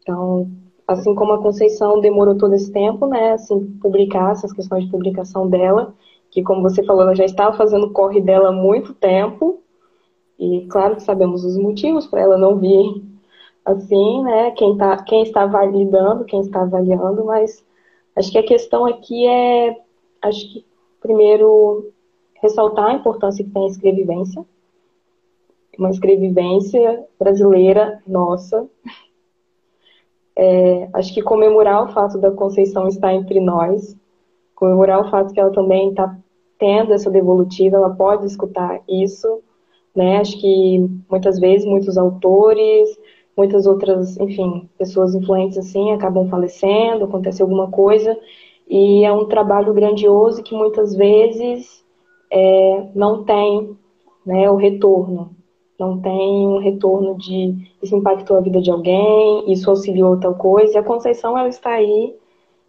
Então, assim como a Conceição demorou todo esse tempo, né, assim, publicar essas questões de publicação dela, que como você falou, ela já estava fazendo o corre dela há muito tempo, e claro que sabemos os motivos para ela não vir assim, né, quem, tá, quem está validando, quem está avaliando, mas acho que a questão aqui é, acho que primeiro ressaltar a importância que tem a escrevivência, uma escrevivência brasileira nossa. É, acho que comemorar o fato da Conceição estar entre nós, comemorar o fato que ela também está tendo essa devolutiva, ela pode escutar isso, né? Acho que muitas vezes muitos autores, muitas outras, enfim, pessoas influentes assim acabam falecendo, acontece alguma coisa e é um trabalho grandioso que muitas vezes é, não tem né, o retorno. Não tem um retorno de isso impactou a vida de alguém, isso auxiliou tal coisa. E a Conceição ela está aí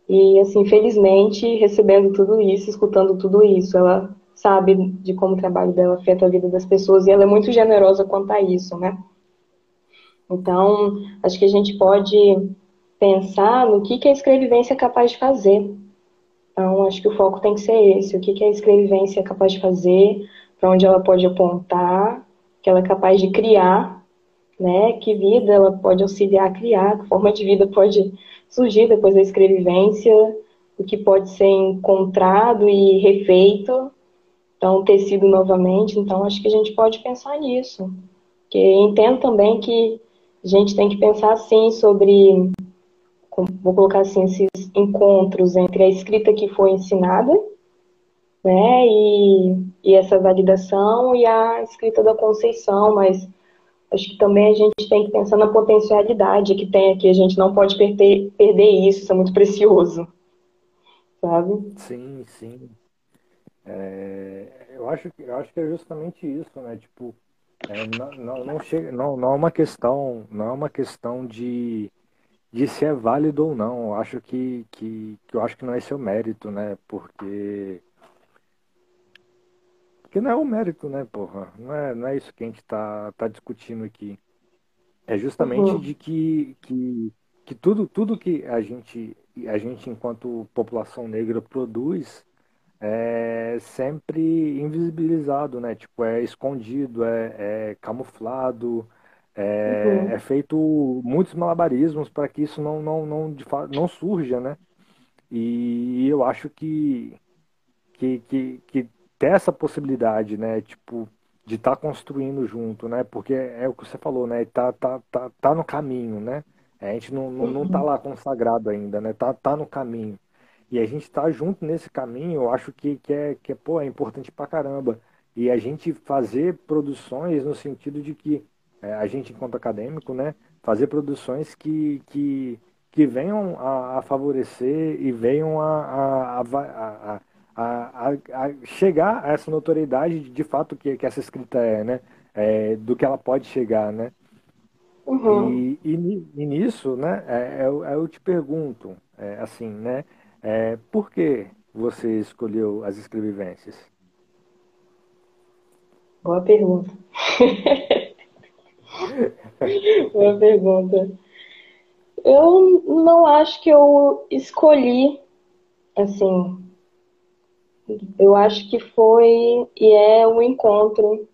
e assim, felizmente, recebendo tudo isso, escutando tudo isso. Ela sabe de como o trabalho dela afeta a vida das pessoas e ela é muito generosa quanto a isso, né? Então, acho que a gente pode pensar no que, que a escrevivência é capaz de fazer então, acho que o foco tem que ser esse: o que, que a escrevivência é capaz de fazer, para onde ela pode apontar, que ela é capaz de criar, né? Que vida ela pode auxiliar a criar, que forma de vida pode surgir depois da escrevivência, o que pode ser encontrado e refeito, então tecido novamente. Então, acho que a gente pode pensar nisso. Porque entendo também que a gente tem que pensar assim sobre vou colocar assim, esses encontros entre a escrita que foi ensinada, né, e, e essa validação e a escrita da Conceição, mas acho que também a gente tem que pensar na potencialidade que tem aqui, a gente não pode perder, perder isso, isso é muito precioso, sabe? Sim, sim. É, eu, acho, eu acho que é justamente isso, né, tipo, é, não, não, não, chega, não, não é uma questão, não é uma questão de de se é válido ou não. Eu acho que, que, que eu acho que não é seu mérito, né? Porque porque não é o mérito, né, porra? Não é, não é isso que a gente tá, tá discutindo aqui. É justamente uhum. de que, que, que tudo, tudo que a gente, a gente, enquanto população negra, produz é sempre invisibilizado, né? Tipo, é escondido, é, é camuflado, é, uhum. é feito muitos malabarismos para que isso não, não, não, não surja, né? E eu acho que, que, que, que ter essa possibilidade, né? Tipo, de estar tá construindo junto, né? Porque é o que você falou, né? Tá, tá, tá, tá no caminho, né? A gente não, não, não tá uhum. lá consagrado ainda, né? Tá, tá no caminho. E a gente tá junto nesse caminho, eu acho que, que, é, que é, pô, é importante pra caramba. E a gente fazer produções no sentido de que é, a gente enquanto acadêmico, né, fazer produções que, que, que venham a, a favorecer e venham a, a, a, a, chegar a essa notoriedade de, de fato que, que essa escrita é, né, é, do que ela pode chegar, né. Uhum. E, e, e, nisso, né, é, eu, é, eu te pergunto, é, assim, né, é, por que você escolheu as escrevivências? Boa pergunta. Boa pergunta. Eu não acho que eu escolhi, assim. Eu acho que foi e é um encontro.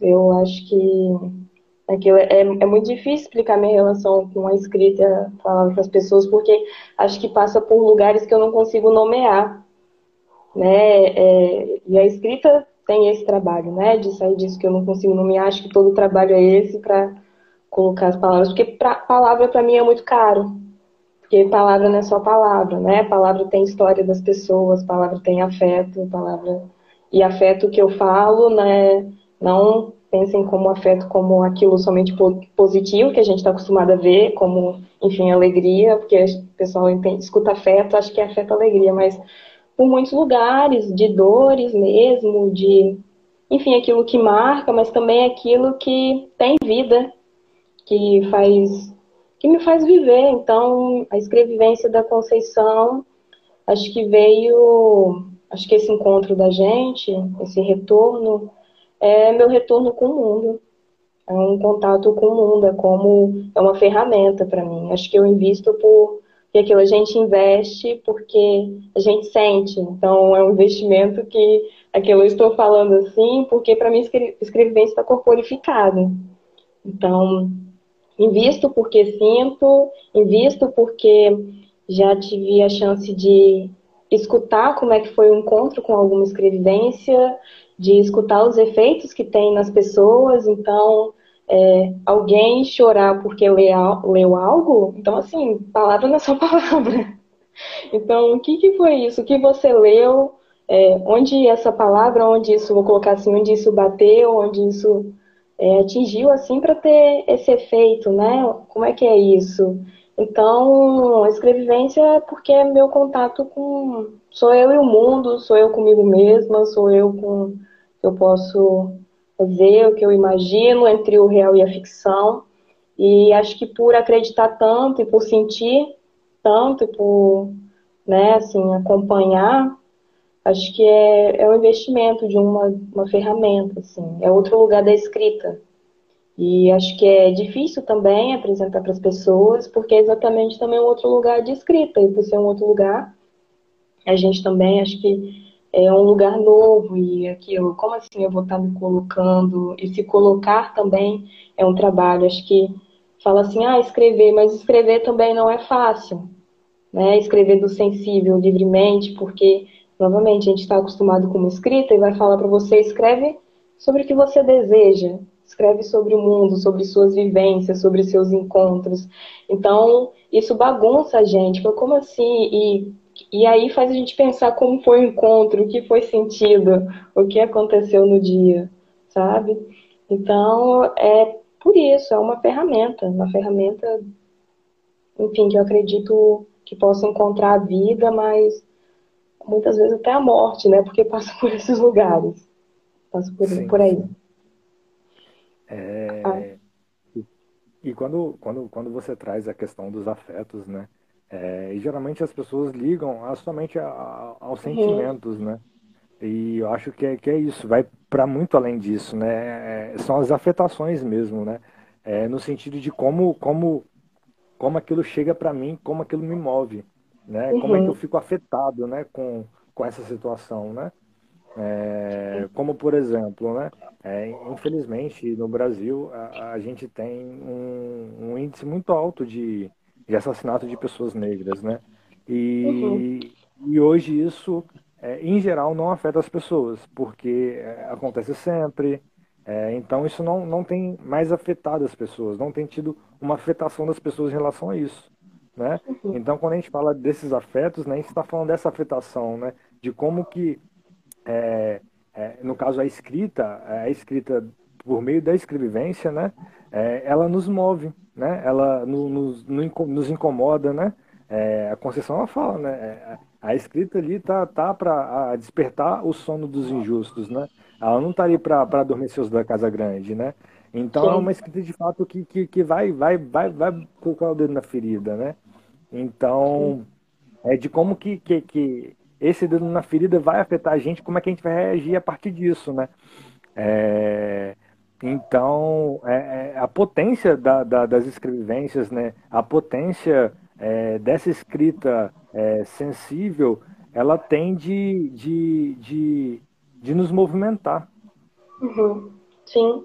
Eu acho que aquilo é, é muito difícil explicar minha relação com a escrita, falar para as pessoas, porque acho que passa por lugares que eu não consigo nomear, né? É, e a escrita tem esse trabalho, né? De sair disso que eu não consigo nomear. Acho que todo o trabalho é esse para colocar as palavras, porque pra, palavra para mim é muito caro. Porque palavra não é só palavra, né? Palavra tem história das pessoas, palavra tem afeto, palavra e afeto que eu falo, né? Não pensem como afeto como aquilo somente positivo que a gente está acostumado a ver, como, enfim, alegria, porque o pessoal entende, escuta afeto, acho que é afeto alegria, mas por muitos lugares, de dores mesmo, de, enfim, aquilo que marca, mas também aquilo que tem vida, que faz, que me faz viver. Então, a escrevivência da Conceição, acho que veio, acho que esse encontro da gente, esse retorno, é meu retorno com o mundo. É um contato com o mundo, é como é uma ferramenta para mim. Acho que eu invisto por que aquilo a gente investe porque a gente sente. Então é um investimento que aquilo eu estou falando assim, porque para mim escrevivência está corporificado. Então, invisto porque sinto, invisto porque já tive a chance de escutar como é que foi o encontro com alguma escrevivência, de escutar os efeitos que tem nas pessoas. Então, é, alguém chorar porque leu, algo, então, assim, palavra é só palavra. Então, o que, que foi isso? O que você leu? É, onde essa palavra, onde isso, vou colocar assim, onde isso bateu, onde isso é, atingiu, assim, para ter esse efeito, né? Como é que é isso? Então, a escrevivência é porque é meu contato com. Sou eu e o mundo, sou eu comigo mesma, sou eu com eu posso fazer, o que eu imagino entre o real e a ficção. E acho que por acreditar tanto e por sentir tanto e por né, assim, acompanhar, acho que é, é um investimento de uma, uma ferramenta, assim, é outro lugar da escrita. E acho que é difícil também apresentar para as pessoas, porque é exatamente também um outro lugar de escrita, e por ser um outro lugar, a gente também acho que é um lugar novo e aquilo, como assim eu vou estar me colocando? E se colocar também é um trabalho. Acho que fala assim, ah, escrever, mas escrever também não é fácil, né? Escrever do sensível livremente, porque novamente a gente está acostumado com uma escrita e vai falar para você escreve sobre o que você deseja, escreve sobre o mundo, sobre suas vivências, sobre seus encontros. Então isso bagunça a gente. Como assim? E e aí faz a gente pensar como foi o encontro, o que foi sentido, o que aconteceu no dia, sabe? Então, é por isso, é uma ferramenta, uma ferramenta, enfim, que eu acredito que possa encontrar a vida, mas muitas vezes até a morte, né? Porque passa por esses lugares. Passa por, sim, por aí. É... Ah. E, e quando, quando, quando você traz a questão dos afetos, né? É, e geralmente as pessoas ligam a, somente a, a, aos uhum. sentimentos, né? E eu acho que é, que é isso, vai para muito além disso, né? É, são as afetações mesmo, né? É, no sentido de como, como, como aquilo chega para mim, como aquilo me move, né? Uhum. Como é que eu fico afetado, né? Com, com essa situação, né? É, como por exemplo, né? É, infelizmente no Brasil a, a gente tem um, um, índice muito alto de, de assassinato de pessoas negras, né? E, uhum. e hoje isso, é, em geral, não afeta as pessoas, porque é, acontece sempre. É, então isso não, não tem mais afetado as pessoas, não tem tido uma afetação das pessoas em relação a isso. Né? Então, quando a gente fala desses afetos, né, a gente está falando dessa afetação, né, de como que, é, é, no caso, a escrita, a escrita por meio da escrevivência, né, é, ela nos move, né? Ela no, nos, nos incomoda, né? É, a Conceição ela fala, né? É, a escrita ali tá, tá para despertar o sono dos injustos, né? Ela não tá ali para adormecer os da casa grande, né? Então é uma escrita de fato que, que, que vai, vai, vai, vai colocar o dedo na ferida, né? Então, é de como que, que, que esse dedo na ferida vai afetar a gente, como é que a gente vai reagir a partir disso, né? É, então, é, é, a potência da, da, das escrevivências, né, a potência é, dessa escrita é, sensível, ela tem de, de, de, de nos movimentar. Uhum. Sim.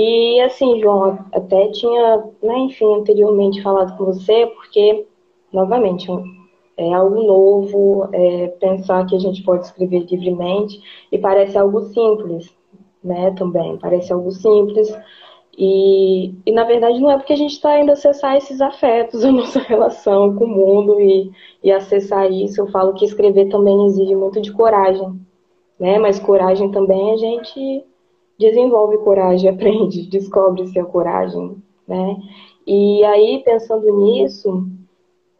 E assim, João, até tinha, né, enfim, anteriormente falado com você, porque, novamente, é algo novo, é pensar que a gente pode escrever livremente, e parece algo simples, né, também. Parece algo simples. E, e na verdade não é porque a gente está indo acessar esses afetos, a nossa relação com o mundo e, e acessar isso. Eu falo que escrever também exige muito de coragem, né? Mas coragem também a gente desenvolve coragem, aprende, descobre-se coragem, né? E aí, pensando nisso,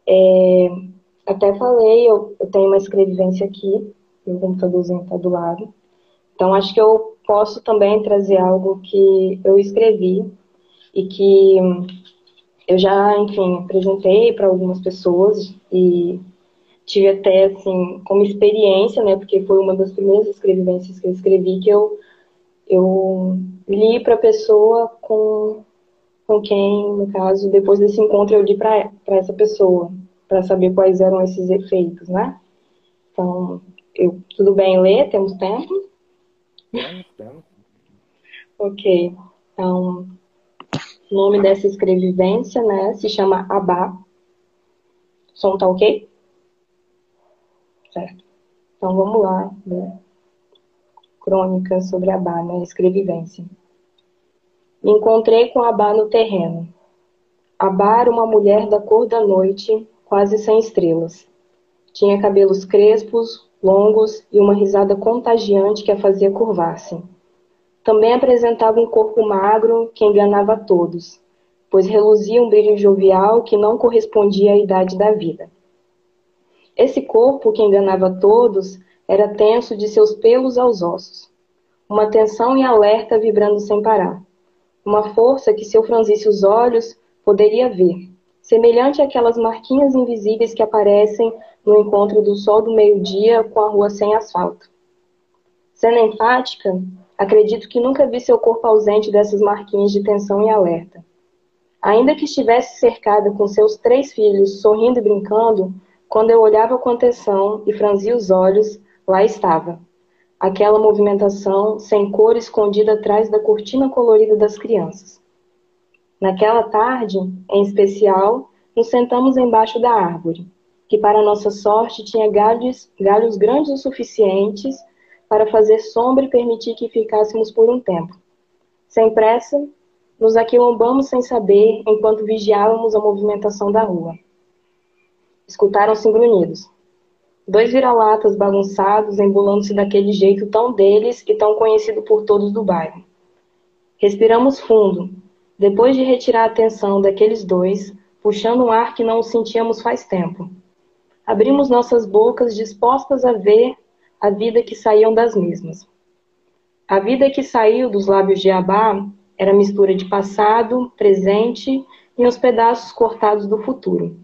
é, até falei, eu, eu, tenho uma escrevivência aqui, meu computadorzinho está do lado. Então, acho que eu posso também trazer algo que eu escrevi e que eu já, enfim, apresentei para algumas pessoas e tive até, assim, como experiência, né, porque foi uma das primeiras escrevivências que eu escrevi, que eu, eu li para a pessoa com, com quem, no caso, depois desse encontro, eu li para essa pessoa, para saber quais eram esses efeitos, né? Então, eu, tudo bem ler? Temos tempo? Temos, temos. ok. Então, o nome dessa escrevivência, né, se chama Abá. Som tá ok? Certo. Então vamos lá, né? Crônica sobre Abá, né, escrevivência. Me encontrei com Abá no terreno. Abá era uma mulher da cor da noite, quase sem estrelas. Tinha cabelos crespos, longos e uma risada contagiante que a fazia curvar-se. Também apresentava um corpo magro que enganava a todos, pois reluzia um brilho jovial que não correspondia à idade da vida. Esse corpo que enganava todos era tenso de seus pelos aos ossos, uma tensão e alerta vibrando sem parar, uma força que se eu franzisse os olhos poderia ver, semelhante àquelas marquinhas invisíveis que aparecem no encontro do sol do meio-dia com a rua sem asfalto. Cena enfática, Acredito que nunca vi seu corpo ausente dessas marquinhas de tensão e alerta. Ainda que estivesse cercada com seus três filhos, sorrindo e brincando, quando eu olhava com atenção e franzia os olhos, lá estava. Aquela movimentação sem cor escondida atrás da cortina colorida das crianças. Naquela tarde, em especial, nos sentamos embaixo da árvore, que para nossa sorte tinha galhos, galhos grandes o suficientes para fazer sombra e permitir que ficássemos por um tempo. Sem pressa, nos aquilombamos sem saber enquanto vigiávamos a movimentação da rua. Escutaram-se grunhidos. Dois vira-latas bagunçados embolando-se daquele jeito tão deles e tão conhecido por todos do bairro. Respiramos fundo, depois de retirar a atenção daqueles dois, puxando um ar que não sentíamos faz tempo. Abrimos nossas bocas dispostas a ver a vida que saíam das mesmas. A vida que saiu dos lábios de Abá era mistura de passado, presente e os pedaços cortados do futuro.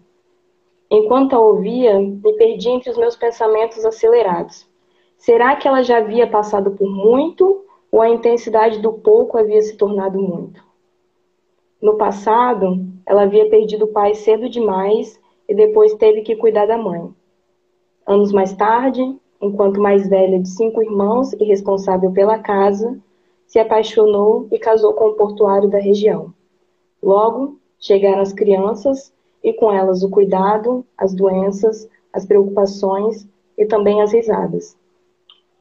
Enquanto a ouvia, me perdi entre os meus pensamentos acelerados. Será que ela já havia passado por muito ou a intensidade do pouco havia se tornado muito? No passado, ela havia perdido o pai cedo demais e depois teve que cuidar da mãe. Anos mais tarde, enquanto mais velha de cinco irmãos e responsável pela casa, se apaixonou e casou com o portuário da região. Logo, chegaram as crianças e com elas o cuidado, as doenças, as preocupações e também as risadas.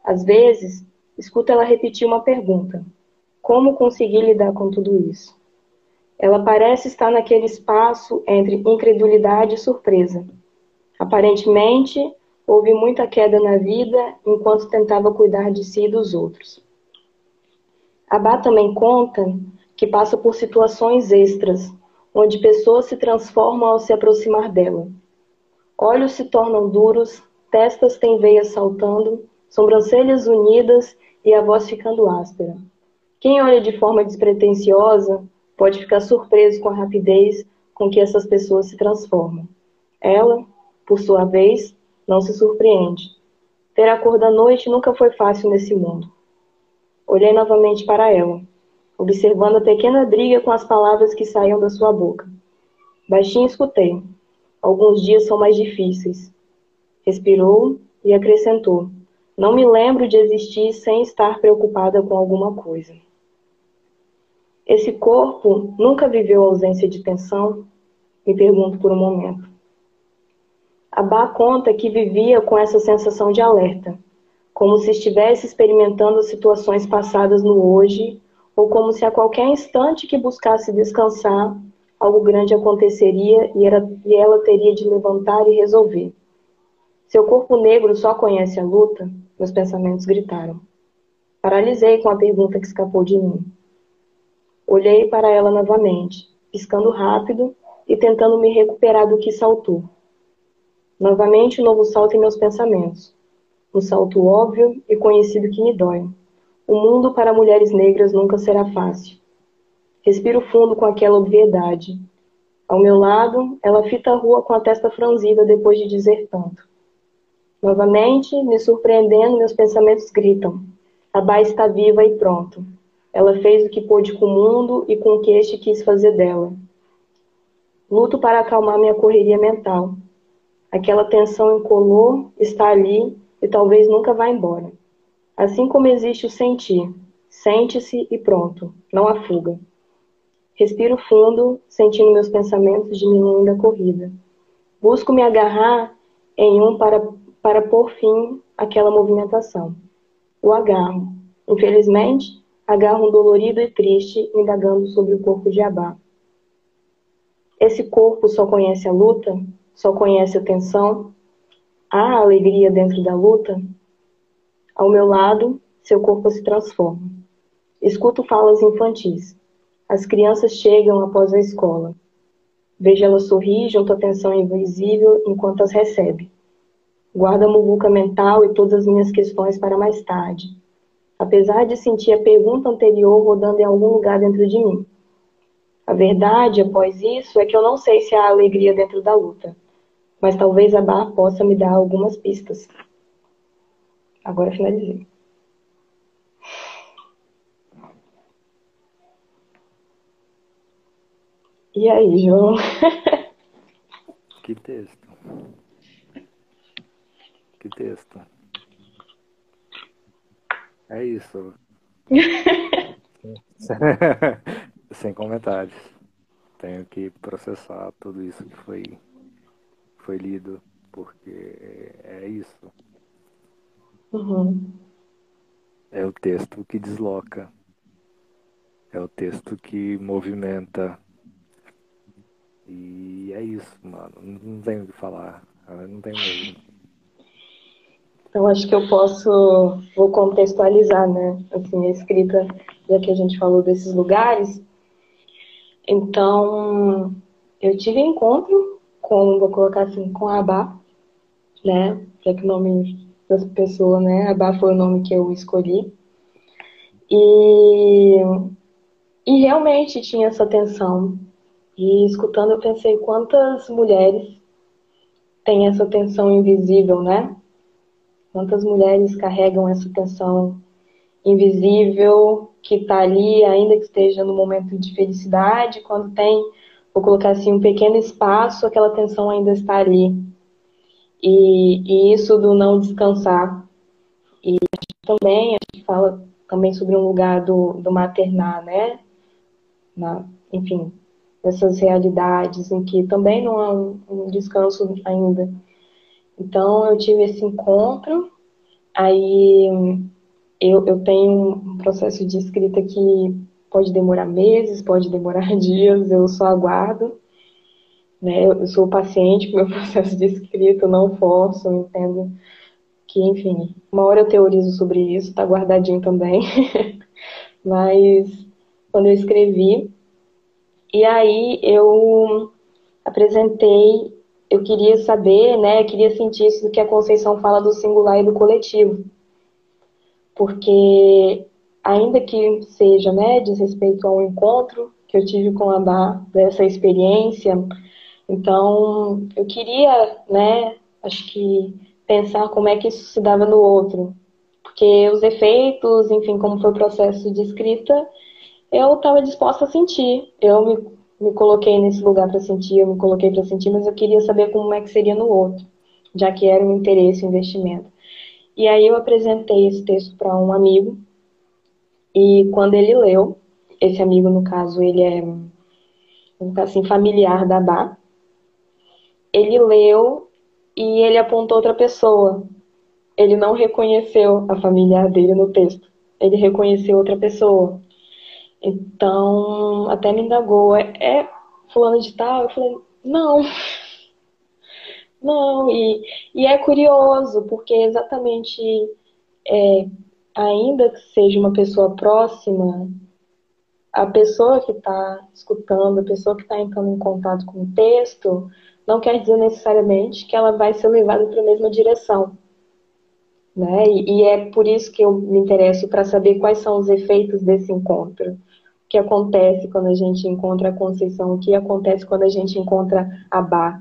Às vezes, escuta ela repetir uma pergunta: como conseguir lidar com tudo isso? Ela parece estar naquele espaço entre incredulidade e surpresa. Aparentemente, Houve muita queda na vida enquanto tentava cuidar de si e dos outros. Abá também conta que passa por situações extras, onde pessoas se transformam ao se aproximar dela. Olhos se tornam duros, testas têm veias saltando, sobrancelhas unidas e a voz ficando áspera. Quem olha de forma despretensiosa pode ficar surpreso com a rapidez com que essas pessoas se transformam. Ela, por sua vez, não se surpreende. Ter a cor da noite nunca foi fácil nesse mundo. Olhei novamente para ela, observando a pequena briga com as palavras que saíam da sua boca. Baixinho escutei. Alguns dias são mais difíceis. Respirou e acrescentou: Não me lembro de existir sem estar preocupada com alguma coisa. Esse corpo nunca viveu ausência de tensão? Me pergunto por um momento. Abá conta que vivia com essa sensação de alerta, como se estivesse experimentando situações passadas no hoje, ou como se a qualquer instante que buscasse descansar, algo grande aconteceria e, era, e ela teria de levantar e resolver. Seu corpo negro só conhece a luta, meus pensamentos gritaram. Paralisei com a pergunta que escapou de mim. Olhei para ela novamente, piscando rápido e tentando me recuperar do que saltou. Novamente, um novo salto em meus pensamentos. Um salto óbvio e conhecido que me dói. O mundo para mulheres negras nunca será fácil. Respiro fundo com aquela obviedade. Ao meu lado, ela fita a rua com a testa franzida depois de dizer tanto. Novamente, me surpreendendo, meus pensamentos gritam. A Bá está viva e pronto. Ela fez o que pôde com o mundo e com o que este quis fazer dela. Luto para acalmar minha correria mental. Aquela tensão incolor está ali e talvez nunca vá embora. Assim como existe o sentir. Sente-se e pronto. Não há fuga. Respiro fundo, sentindo meus pensamentos diminuindo a corrida. Busco me agarrar em um para, para pôr fim àquela movimentação. O agarro. Infelizmente, agarro um dolorido e triste, indagando sobre o corpo de Abá. Esse corpo só conhece a luta? Só conhece a tensão? Há alegria dentro da luta? Ao meu lado, seu corpo se transforma. Escuto falas infantis. As crianças chegam após a escola. Vejo ela sorrir junto à tensão invisível enquanto as recebe. Guardo a muvuca mental e todas as minhas questões para mais tarde apesar de sentir a pergunta anterior rodando em algum lugar dentro de mim. A verdade, após isso, é que eu não sei se há alegria dentro da luta, mas talvez a Bar possa me dar algumas pistas. Agora finalizei. E aí, João? Que texto. Que texto. É isso. Sem comentários. Tenho que processar tudo isso que foi, foi lido, porque é isso. Uhum. É o texto que desloca. É o texto que movimenta. E é isso, mano. Não tenho o que falar. Não tenho mesmo. Então, acho que eu posso, vou contextualizar, né, assim, a escrita, já que a gente falou desses lugares. Então, eu tive encontro com, vou colocar assim, com a Abá, né, já que o nome da pessoa, né, Abá foi o nome que eu escolhi. E, e realmente tinha essa tensão. E escutando, eu pensei quantas mulheres têm essa tensão invisível, né? Quantas mulheres carregam essa tensão invisível que está ali, ainda que esteja no momento de felicidade, quando tem, vou colocar assim, um pequeno espaço, aquela tensão ainda está ali. E, e isso do não descansar. E também, a gente fala também sobre um lugar do, do maternar, né? Na, enfim, essas realidades em que também não há um, um descanso ainda. Então, eu tive esse encontro, aí eu, eu tenho um processo de escrita que pode demorar meses, pode demorar dias, eu só aguardo. Né? Eu sou paciente com meu processo de escrita, não forço, eu entendo que, enfim, uma hora eu teorizo sobre isso, tá guardadinho também. Mas quando eu escrevi, e aí eu apresentei eu queria saber, né, queria sentir isso que a Conceição fala do singular e do coletivo. Porque, ainda que seja, né, diz respeito ao encontro que eu tive com a Bá, dessa experiência, então, eu queria, né, acho que pensar como é que isso se dava no outro. Porque os efeitos, enfim, como foi o processo de escrita, eu estava disposta a sentir. Eu me me coloquei nesse lugar para sentir, eu me coloquei para sentir, mas eu queria saber como é que seria no outro, já que era um interesse, um investimento. E aí eu apresentei esse texto para um amigo, e quando ele leu, esse amigo, no caso, ele é, assim, familiar da Bá, ele leu e ele apontou outra pessoa. Ele não reconheceu a familiar dele no texto. Ele reconheceu outra pessoa. Então, até me indagou, é, é fulano de tal? Eu falei, não. Não, e, e é curioso, porque exatamente é, ainda que seja uma pessoa próxima, a pessoa que está escutando, a pessoa que está entrando em contato com o texto, não quer dizer necessariamente que ela vai ser levada para a mesma direção. Né? E, e é por isso que eu me interesso para saber quais são os efeitos desse encontro. O que acontece quando a gente encontra a Conceição? O que acontece quando a gente encontra a Bá?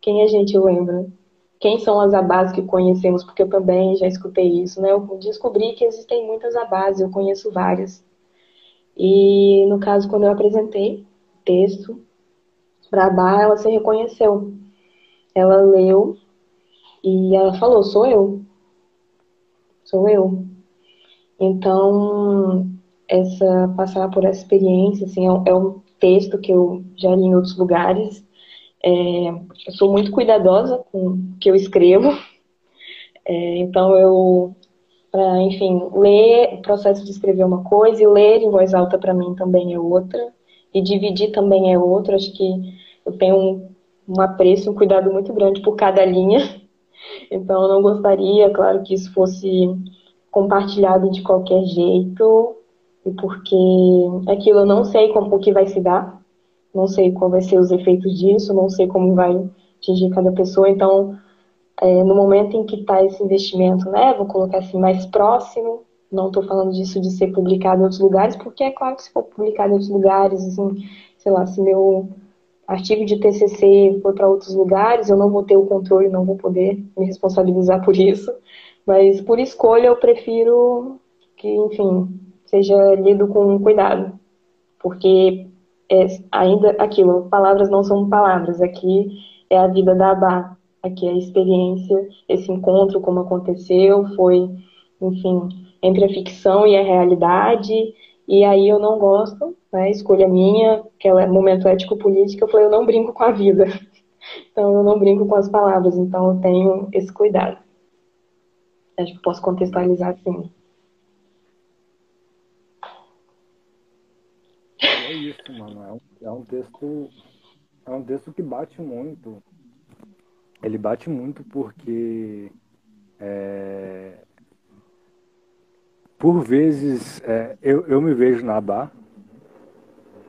Quem a gente lembra? Quem são as abás que conhecemos? Porque eu também já escutei isso, né? Eu descobri que existem muitas abás, eu conheço várias. E no caso, quando eu apresentei o texto para Bá, ela se reconheceu. Ela leu e ela falou: sou eu sou eu. Então, essa passar por essa experiência, assim, é, é um texto que eu já li em outros lugares. É, eu sou muito cuidadosa com o que eu escrevo. É, então, eu, para, enfim, ler, o processo de escrever uma coisa e ler em voz alta para mim também é outra. E dividir também é outra. Acho que eu tenho um, um apreço, um cuidado muito grande por cada linha. Então, eu não gostaria, claro, que isso fosse compartilhado de qualquer jeito, porque aquilo eu não sei como, o que vai se dar, não sei qual vai ser os efeitos disso, não sei como vai atingir cada pessoa. Então, é, no momento em que está esse investimento, né, vou colocar assim, mais próximo, não estou falando disso de ser publicado em outros lugares, porque é claro que se for publicado em outros lugares, assim, sei lá, se meu artigo de TCC for para outros lugares, eu não vou ter o controle, não vou poder me responsabilizar por isso. Mas por escolha eu prefiro que, enfim, seja lido com cuidado. Porque é ainda aquilo, palavras não são palavras. Aqui é a vida da Abá. Aqui é a experiência, esse encontro, como aconteceu, foi, enfim, entre a ficção e a realidade. E aí eu não gosto, né? Escolha minha, que é momento ético-político, eu falei, eu não brinco com a vida. Então eu não brinco com as palavras, então eu tenho esse cuidado. Acho que posso contextualizar assim. É isso, mano. É um, é um texto. É um texto que bate muito. Ele bate muito porque é, por vezes é, eu, eu me vejo na bar,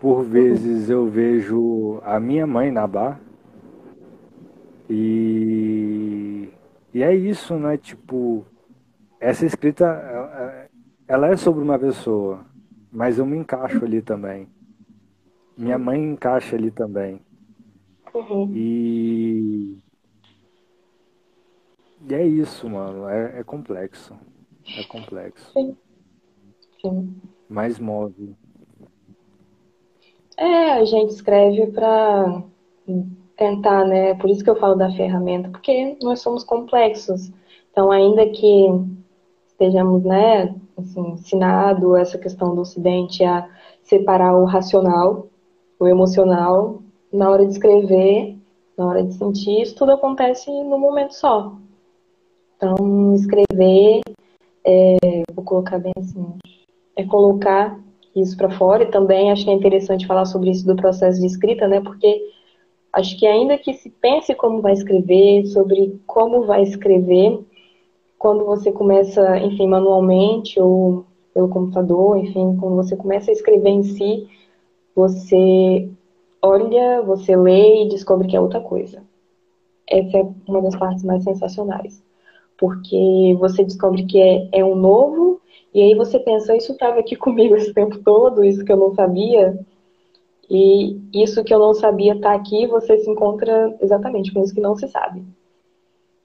por vezes eu vejo a minha mãe na bar. E, e é isso, né? Tipo, essa escrita ela é sobre uma pessoa, mas eu me encaixo ali também. Minha mãe encaixa ali também. Uhum. E, e é isso, mano. É, é complexo. É complexo. Sim. Sim. Mas move. É, a gente escreve para tentar, né? Por isso que eu falo da ferramenta, porque nós somos complexos. Então, ainda que estejamos, né, assim, ensinado essa questão do Ocidente a separar o racional, o emocional, na hora de escrever, na hora de sentir, isso tudo acontece no momento só. Então, escrever, é, vou colocar bem assim, é colocar isso para fora e também acho que é interessante falar sobre isso do processo de escrita, né? Porque acho que ainda que se pense como vai escrever, sobre como vai escrever, quando você começa, enfim, manualmente ou pelo computador, enfim, quando você começa a escrever em si, você olha, você lê e descobre que é outra coisa. Essa é uma das partes mais sensacionais. Porque você descobre que é, é um novo e aí você pensa, isso estava aqui comigo esse tempo todo, isso que eu não sabia, e isso que eu não sabia está aqui, você se encontra exatamente com isso que não se sabe.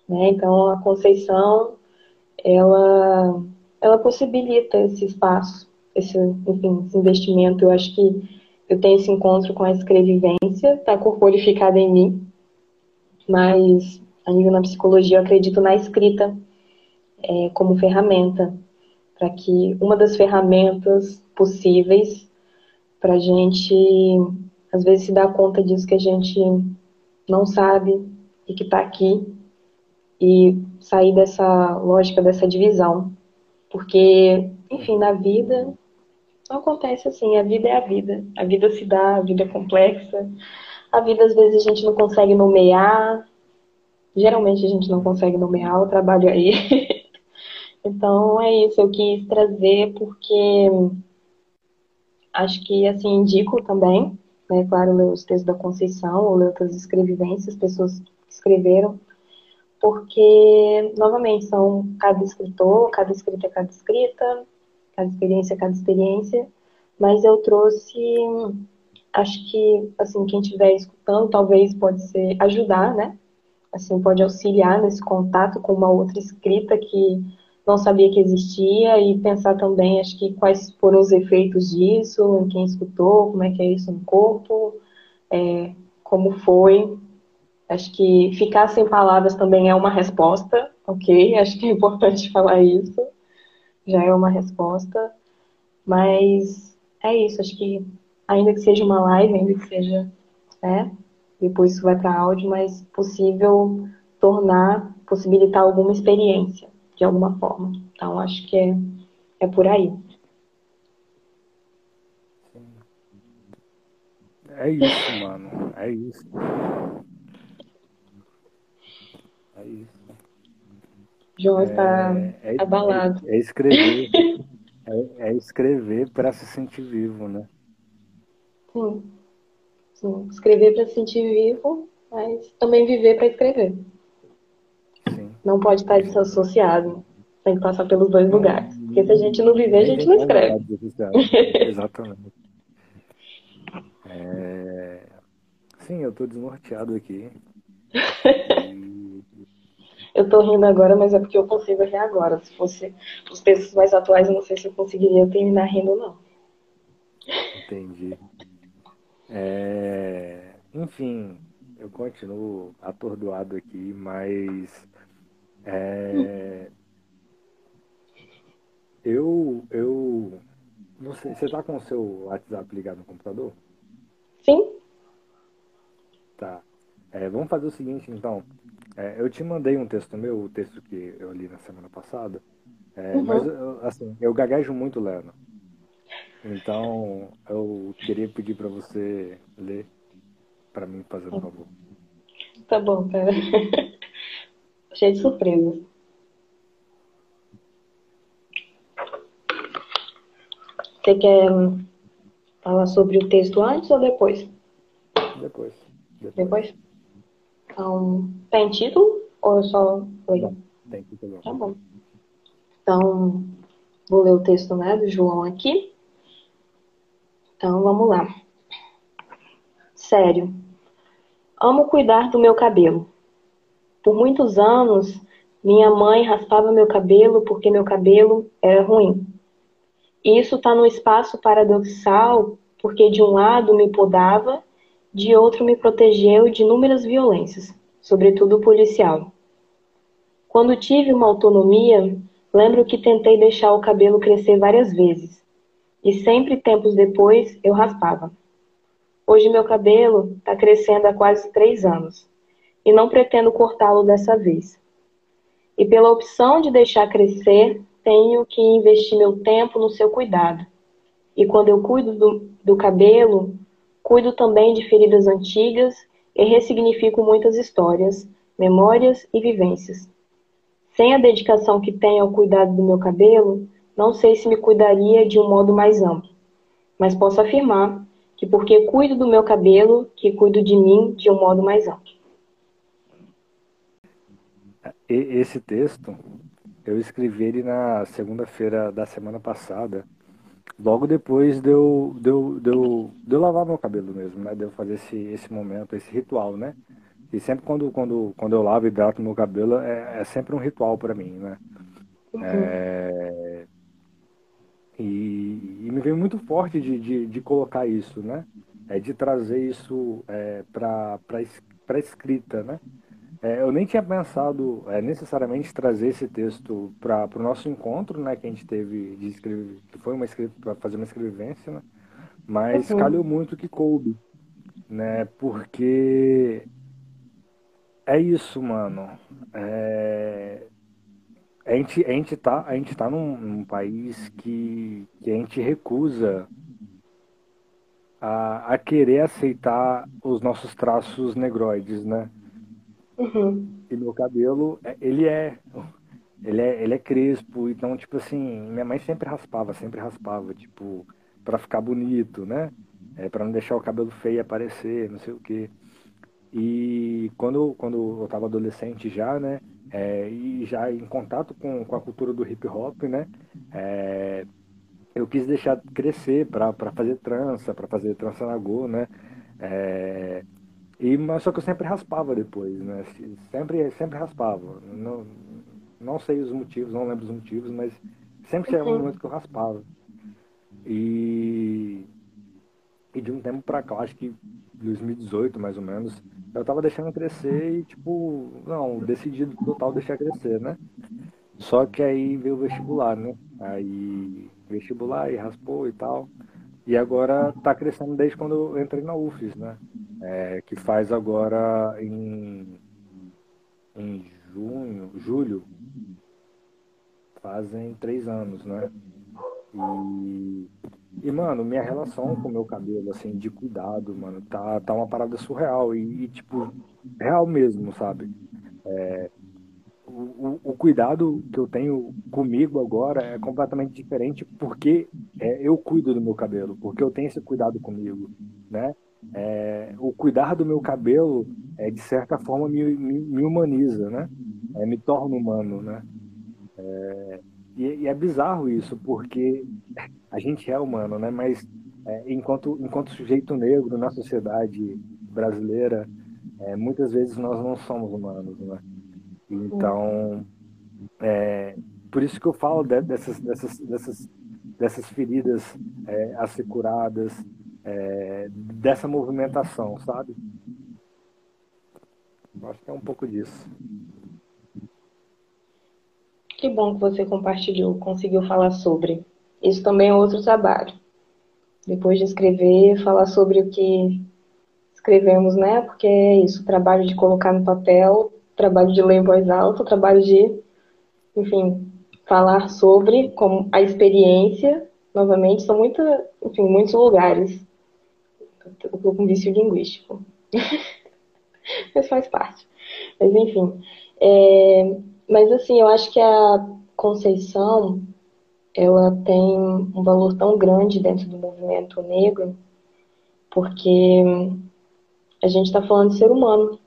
Né? Então, a Conceição, ela, ela possibilita esse espaço, esse, enfim, esse investimento. Eu acho que eu tenho esse encontro com a escrevivência, está corporificada em mim, mas a nível na psicologia eu acredito na escrita é, como ferramenta para que uma das ferramentas possíveis para a gente, às vezes, se dar conta disso que a gente não sabe e que está aqui e sair dessa lógica, dessa divisão. Porque, enfim, na vida não acontece assim. A vida é a vida. A vida se dá, a vida é complexa. A vida, às vezes, a gente não consegue nomear. Geralmente, a gente não consegue nomear. O trabalho aí Então é isso, eu quis trazer porque acho que assim indico também, né, claro, ler os textos da Conceição, ou ler outras escrevivências, pessoas que escreveram, porque novamente são cada escritor, cada escrita é cada escrita, cada experiência é cada experiência, mas eu trouxe acho que assim quem estiver escutando talvez pode ser ajudar, né? Assim pode auxiliar nesse contato com uma outra escrita que não sabia que existia e pensar também, acho que quais foram os efeitos disso, em quem escutou, como é que é isso no corpo, é, como foi. Acho que ficar sem palavras também é uma resposta, ok? Acho que é importante falar isso. Já é uma resposta. Mas é isso, acho que ainda que seja uma live, ainda que seja, né? Depois isso vai para áudio, mas possível tornar, possibilitar alguma experiência de alguma forma. Então, acho que é, é por aí. É isso, mano. É isso. É isso. João está é, é, abalado. É, é escrever. é, é escrever para se sentir vivo, né? Sim. Sim. Escrever para se sentir vivo, mas também viver para escrever. Não pode estar desassociado. Tem que passar pelos dois lugares. Porque se a gente não viver, a gente não escreve. Exatamente. É... Sim, eu estou desnorteado aqui. eu estou rindo agora, mas é porque eu consigo rir agora. Se fosse os textos mais atuais, eu não sei se eu conseguiria terminar rindo, não. Entendi. É... Enfim, eu continuo atordoado aqui, mas é, eu, eu, não sei, você tá com o seu WhatsApp ligado no computador? Sim. Tá. É, vamos fazer o seguinte, então. É, eu te mandei um texto meu, o texto que eu li na semana passada. É, uhum. Mas, assim, eu gaguejo muito lendo. Então, eu queria pedir para você ler para mim, fazendo um favor. Tá bom, cara. cheio de surpresas. Você quer falar sobre o texto antes ou depois? Depois. Depois? depois? Então, tem título ou só leio? Tem título. Tá bom. Então, vou ler o texto né, do João aqui. Então, vamos lá. Sério. Amo cuidar do meu cabelo. Por muitos anos, minha mãe raspava meu cabelo porque meu cabelo era ruim. Isso está num espaço paradoxal, porque de um lado me podava, de outro me protegeu de inúmeras violências, sobretudo policial. Quando tive uma autonomia, lembro que tentei deixar o cabelo crescer várias vezes, e sempre tempos depois eu raspava. Hoje meu cabelo está crescendo há quase três anos e não pretendo cortá-lo dessa vez. E pela opção de deixar crescer, tenho que investir meu tempo no seu cuidado. E quando eu cuido do, do cabelo, cuido também de feridas antigas e ressignifico muitas histórias, memórias e vivências. Sem a dedicação que tenho ao cuidado do meu cabelo, não sei se me cuidaria de um modo mais amplo. Mas posso afirmar que porque cuido do meu cabelo, que cuido de mim de um modo mais amplo. Esse texto, eu escrevi ele na segunda-feira da semana passada, logo depois de eu, de, eu, de, eu, de eu lavar meu cabelo mesmo, né? De eu fazer esse, esse momento, esse ritual, né? E sempre quando, quando, quando eu lavo e hidrato meu cabelo, é, é sempre um ritual para mim, né? Uhum. É... E, e, me veio muito forte de, de, de, colocar isso, né? É de trazer isso é, para escrita, né? É, eu nem tinha pensado é, necessariamente trazer esse texto para o nosso encontro, né, que a gente teve de escrever, que foi uma para fazer uma escrevivência, né? Mas uhum. calhou muito que coube, né? Porque é isso, mano. É... A gente, a gente tá, a gente tá num, num país que, que a gente recusa a, a querer aceitar os nossos traços negroides, né? Uhum. E meu cabelo, é, ele é. ele é, ele é crespo, então, tipo assim, minha mãe sempre raspava, sempre raspava, tipo, pra ficar bonito, né? É, pra não deixar o cabelo feio aparecer, não sei o quê. E quando, quando eu tava adolescente já, né? É, e já em contato com, com a cultura do hip hop, né? É, eu quis deixar crescer para fazer trança, para fazer trança na go, né? É, e, mas só que eu sempre raspava depois, né? Sempre, sempre raspava. Não, não sei os motivos, não lembro os motivos, mas sempre chegava um momento que eu raspava. E, e de um tempo pra cá, acho que 2018 mais ou menos, eu tava deixando crescer e, tipo, não, decidido total deixar crescer, né? Só que aí veio o vestibular, né? Aí vestibular e raspou e tal. E agora tá crescendo desde quando eu entrei na UFES, né? É, que faz agora em, em junho, julho, fazem três anos, né? E, e, mano, minha relação com o meu cabelo, assim, de cuidado, mano, tá, tá uma parada surreal. E, e tipo, real mesmo, sabe? É, o, o, cuidado que eu tenho comigo agora é completamente diferente porque é, eu cuido do meu cabelo, porque eu tenho esse cuidado comigo, né? É, o cuidar do meu cabelo, é, de certa forma, me, me, me humaniza, né? É, me torna humano, né? É, e, e, é bizarro isso, porque a gente é humano, né? Mas é, enquanto, enquanto sujeito negro na sociedade brasileira, é, muitas vezes nós não somos humanos, né? Então, é, por isso que eu falo dessas, dessas, dessas, dessas feridas é, a ser curadas, é, dessa movimentação, sabe? Eu acho que é um pouco disso. Que bom que você compartilhou, conseguiu falar sobre. Isso também é outro trabalho. Depois de escrever, falar sobre o que escrevemos, né? Porque é isso, o trabalho de colocar no papel, trabalho de ler em voz alta, trabalho de, enfim, falar sobre como a experiência, novamente, são muita, enfim, muitos lugares. Eu tô com vício linguístico. Mas faz parte. Mas enfim. É, mas assim, eu acho que a Conceição ela tem um valor tão grande dentro do movimento negro, porque a gente está falando de ser humano.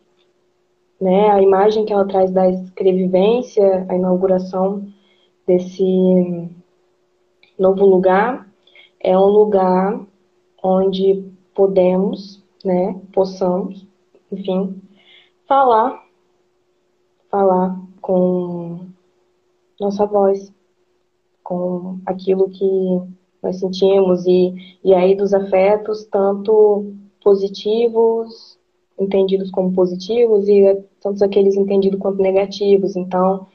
Né? A imagem que ela traz da escrevivência, a inauguração desse novo lugar, é um lugar onde podemos, né, possamos, enfim, falar, falar com nossa voz, com aquilo que nós sentimos e, e aí dos afetos, tanto positivos, entendidos como positivos e tantos aqueles entendidos quanto negativos. Então,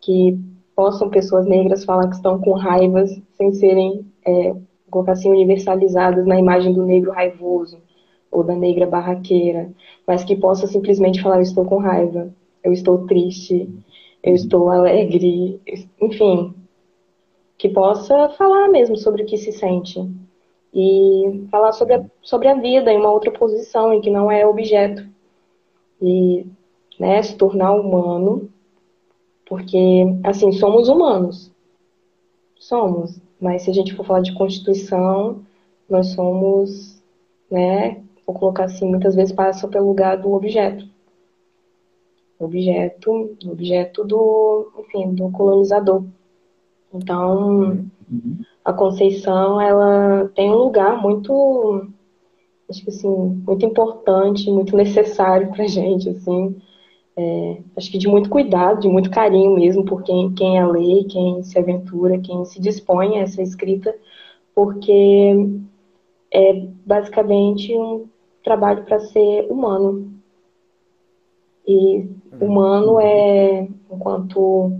que possam pessoas negras falar que estão com raivas sem serem, é, colocar assim, universalizadas na imagem do negro raivoso ou da negra barraqueira, mas que possa simplesmente falar: Eu estou com raiva, eu estou triste, eu estou alegre, enfim, que possa falar mesmo sobre o que se sente e falar sobre a, sobre a vida em uma outra posição, em que não é objeto. E né, se tornar humano, porque, assim, somos humanos. Somos. Mas se a gente for falar de Constituição, nós somos, né, vou colocar assim, muitas vezes passa pelo lugar do objeto. Objeto, objeto do, enfim, do colonizador. Então, a Conceição ela tem um lugar muito acho que assim muito importante muito necessário para gente assim é, acho que de muito cuidado de muito carinho mesmo por quem quem a lê quem se aventura quem se dispõe a essa escrita porque é basicamente um trabalho para ser humano. E humano é enquanto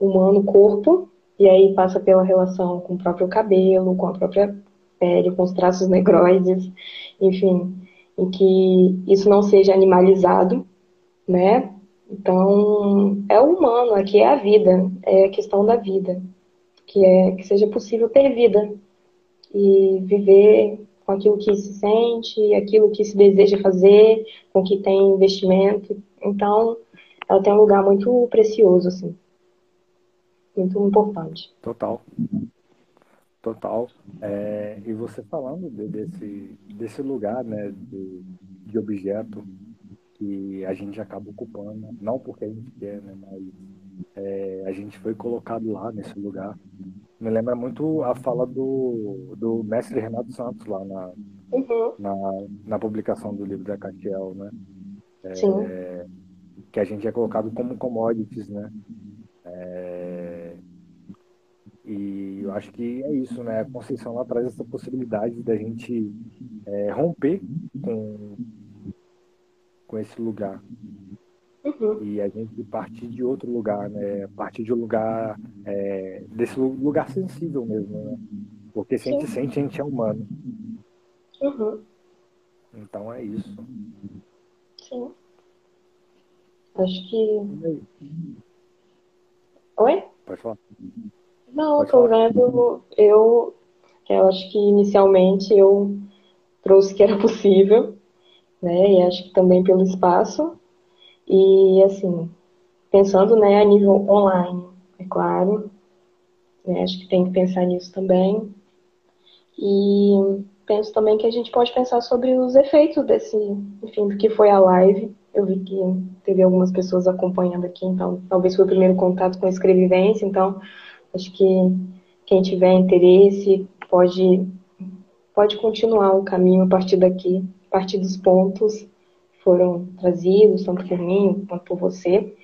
humano corpo e aí passa pela relação com o próprio cabelo, com a própria pele, com os traços negroides, enfim, em que isso não seja animalizado, né? Então, é o humano, aqui é a vida, é a questão da vida, que é que seja possível ter vida e viver com aquilo que se sente, aquilo que se deseja fazer, com que tem investimento. Então, ela tem um lugar muito precioso, assim. muito importante. Total. Total. É, e você falando de, desse, desse lugar né, de, de objeto que a gente acaba ocupando, não porque a gente quer, né, mas é, a gente foi colocado lá nesse lugar. Me lembra muito a fala do, do mestre Renato Santos lá na, uhum. na, na, publicação do livro da Catiel, né? É, Sim. Que a gente é colocado como commodities, né? É, e eu acho que é isso, né? A Conceição lá traz essa possibilidade da gente é, romper com, com esse lugar. Uhum. E a gente partir de outro lugar, né? Partir de um lugar, é, desse lugar sensível mesmo, né? Porque se a gente sente, a gente é humano. Uhum. Então é isso. Sim. Acho que. Oi? Pode falar. Não, eu tô vendo. Eu, eu acho que inicialmente eu trouxe que era possível, né? E acho que também pelo espaço. E assim, pensando né, a nível online, é claro. Né, acho que tem que pensar nisso também. E penso também que a gente pode pensar sobre os efeitos desse, enfim, do que foi a live. Eu vi que teve algumas pessoas acompanhando aqui, então talvez foi o primeiro contato com a escrevivência, então acho que quem tiver interesse pode pode continuar o caminho a partir daqui, partir dos pontos foram trazidos, tanto por mim quanto por você.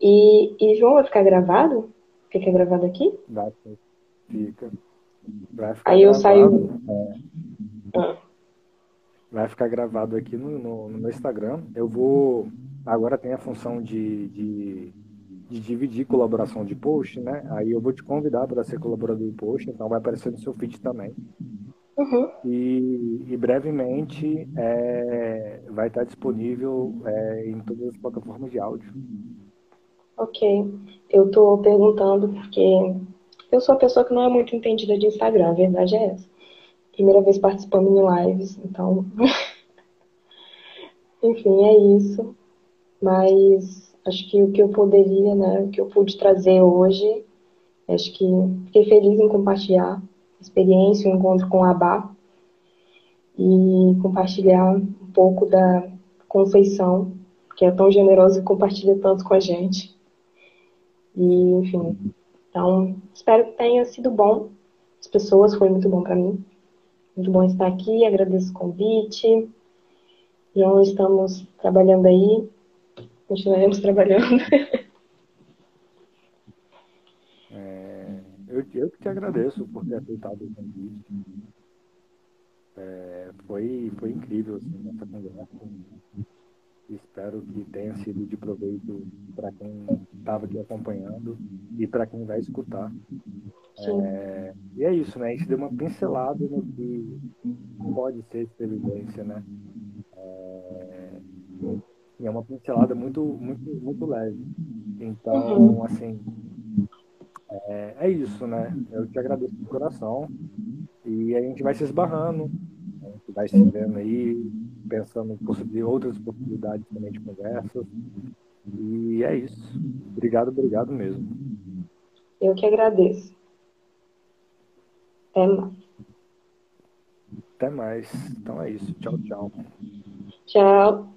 E, e João, vai ficar gravado? Fica gravado aqui? Vai, fica. Vai ficar Aí eu gravado, saio. É, ah. Vai ficar gravado aqui no, no, no, meu Instagram. Eu vou. Agora tem a função de, de, de, dividir colaboração de post, né? Aí eu vou te convidar para ser colaborador de post, então vai aparecer no seu feed também. Uhum. E, e, brevemente é, vai estar disponível é, em todas as plataformas de áudio. Ok. Eu estou perguntando porque eu sou a pessoa que não é muito entendida de Instagram, a verdade é essa. Primeira vez participando em lives, então. Enfim, é isso. Mas acho que o que eu poderia, né, o que eu pude trazer hoje, acho que fiquei feliz em compartilhar experiência, o encontro com Abá e compartilhar um pouco da Conceição, que é tão generosa e compartilha tanto com a gente. E, enfim, então, espero que tenha sido bom. As pessoas, foi muito bom para mim. Muito bom estar aqui, agradeço o convite. João, estamos trabalhando aí, continuaremos trabalhando. É, eu, eu que te agradeço por ter aceitado o convite. É, foi, foi incrível assim, essa conversa. Espero que tenha sido de proveito para quem estava aqui acompanhando e para quem vai escutar. É, e é isso, né? A gente deu uma pincelada no que pode ser previdência, né? É, e é uma pincelada muito, muito, muito leve. Então, uhum. assim, é, é, isso, né? Eu te agradeço de coração. E a gente vai se esbarrando, a gente vai se vendo aí, pensando em outras possibilidades também de conversas. E é isso. Obrigado, obrigado mesmo. Eu que agradeço. Até mais. Até mais. Então é isso. Tchau, tchau. Tchau.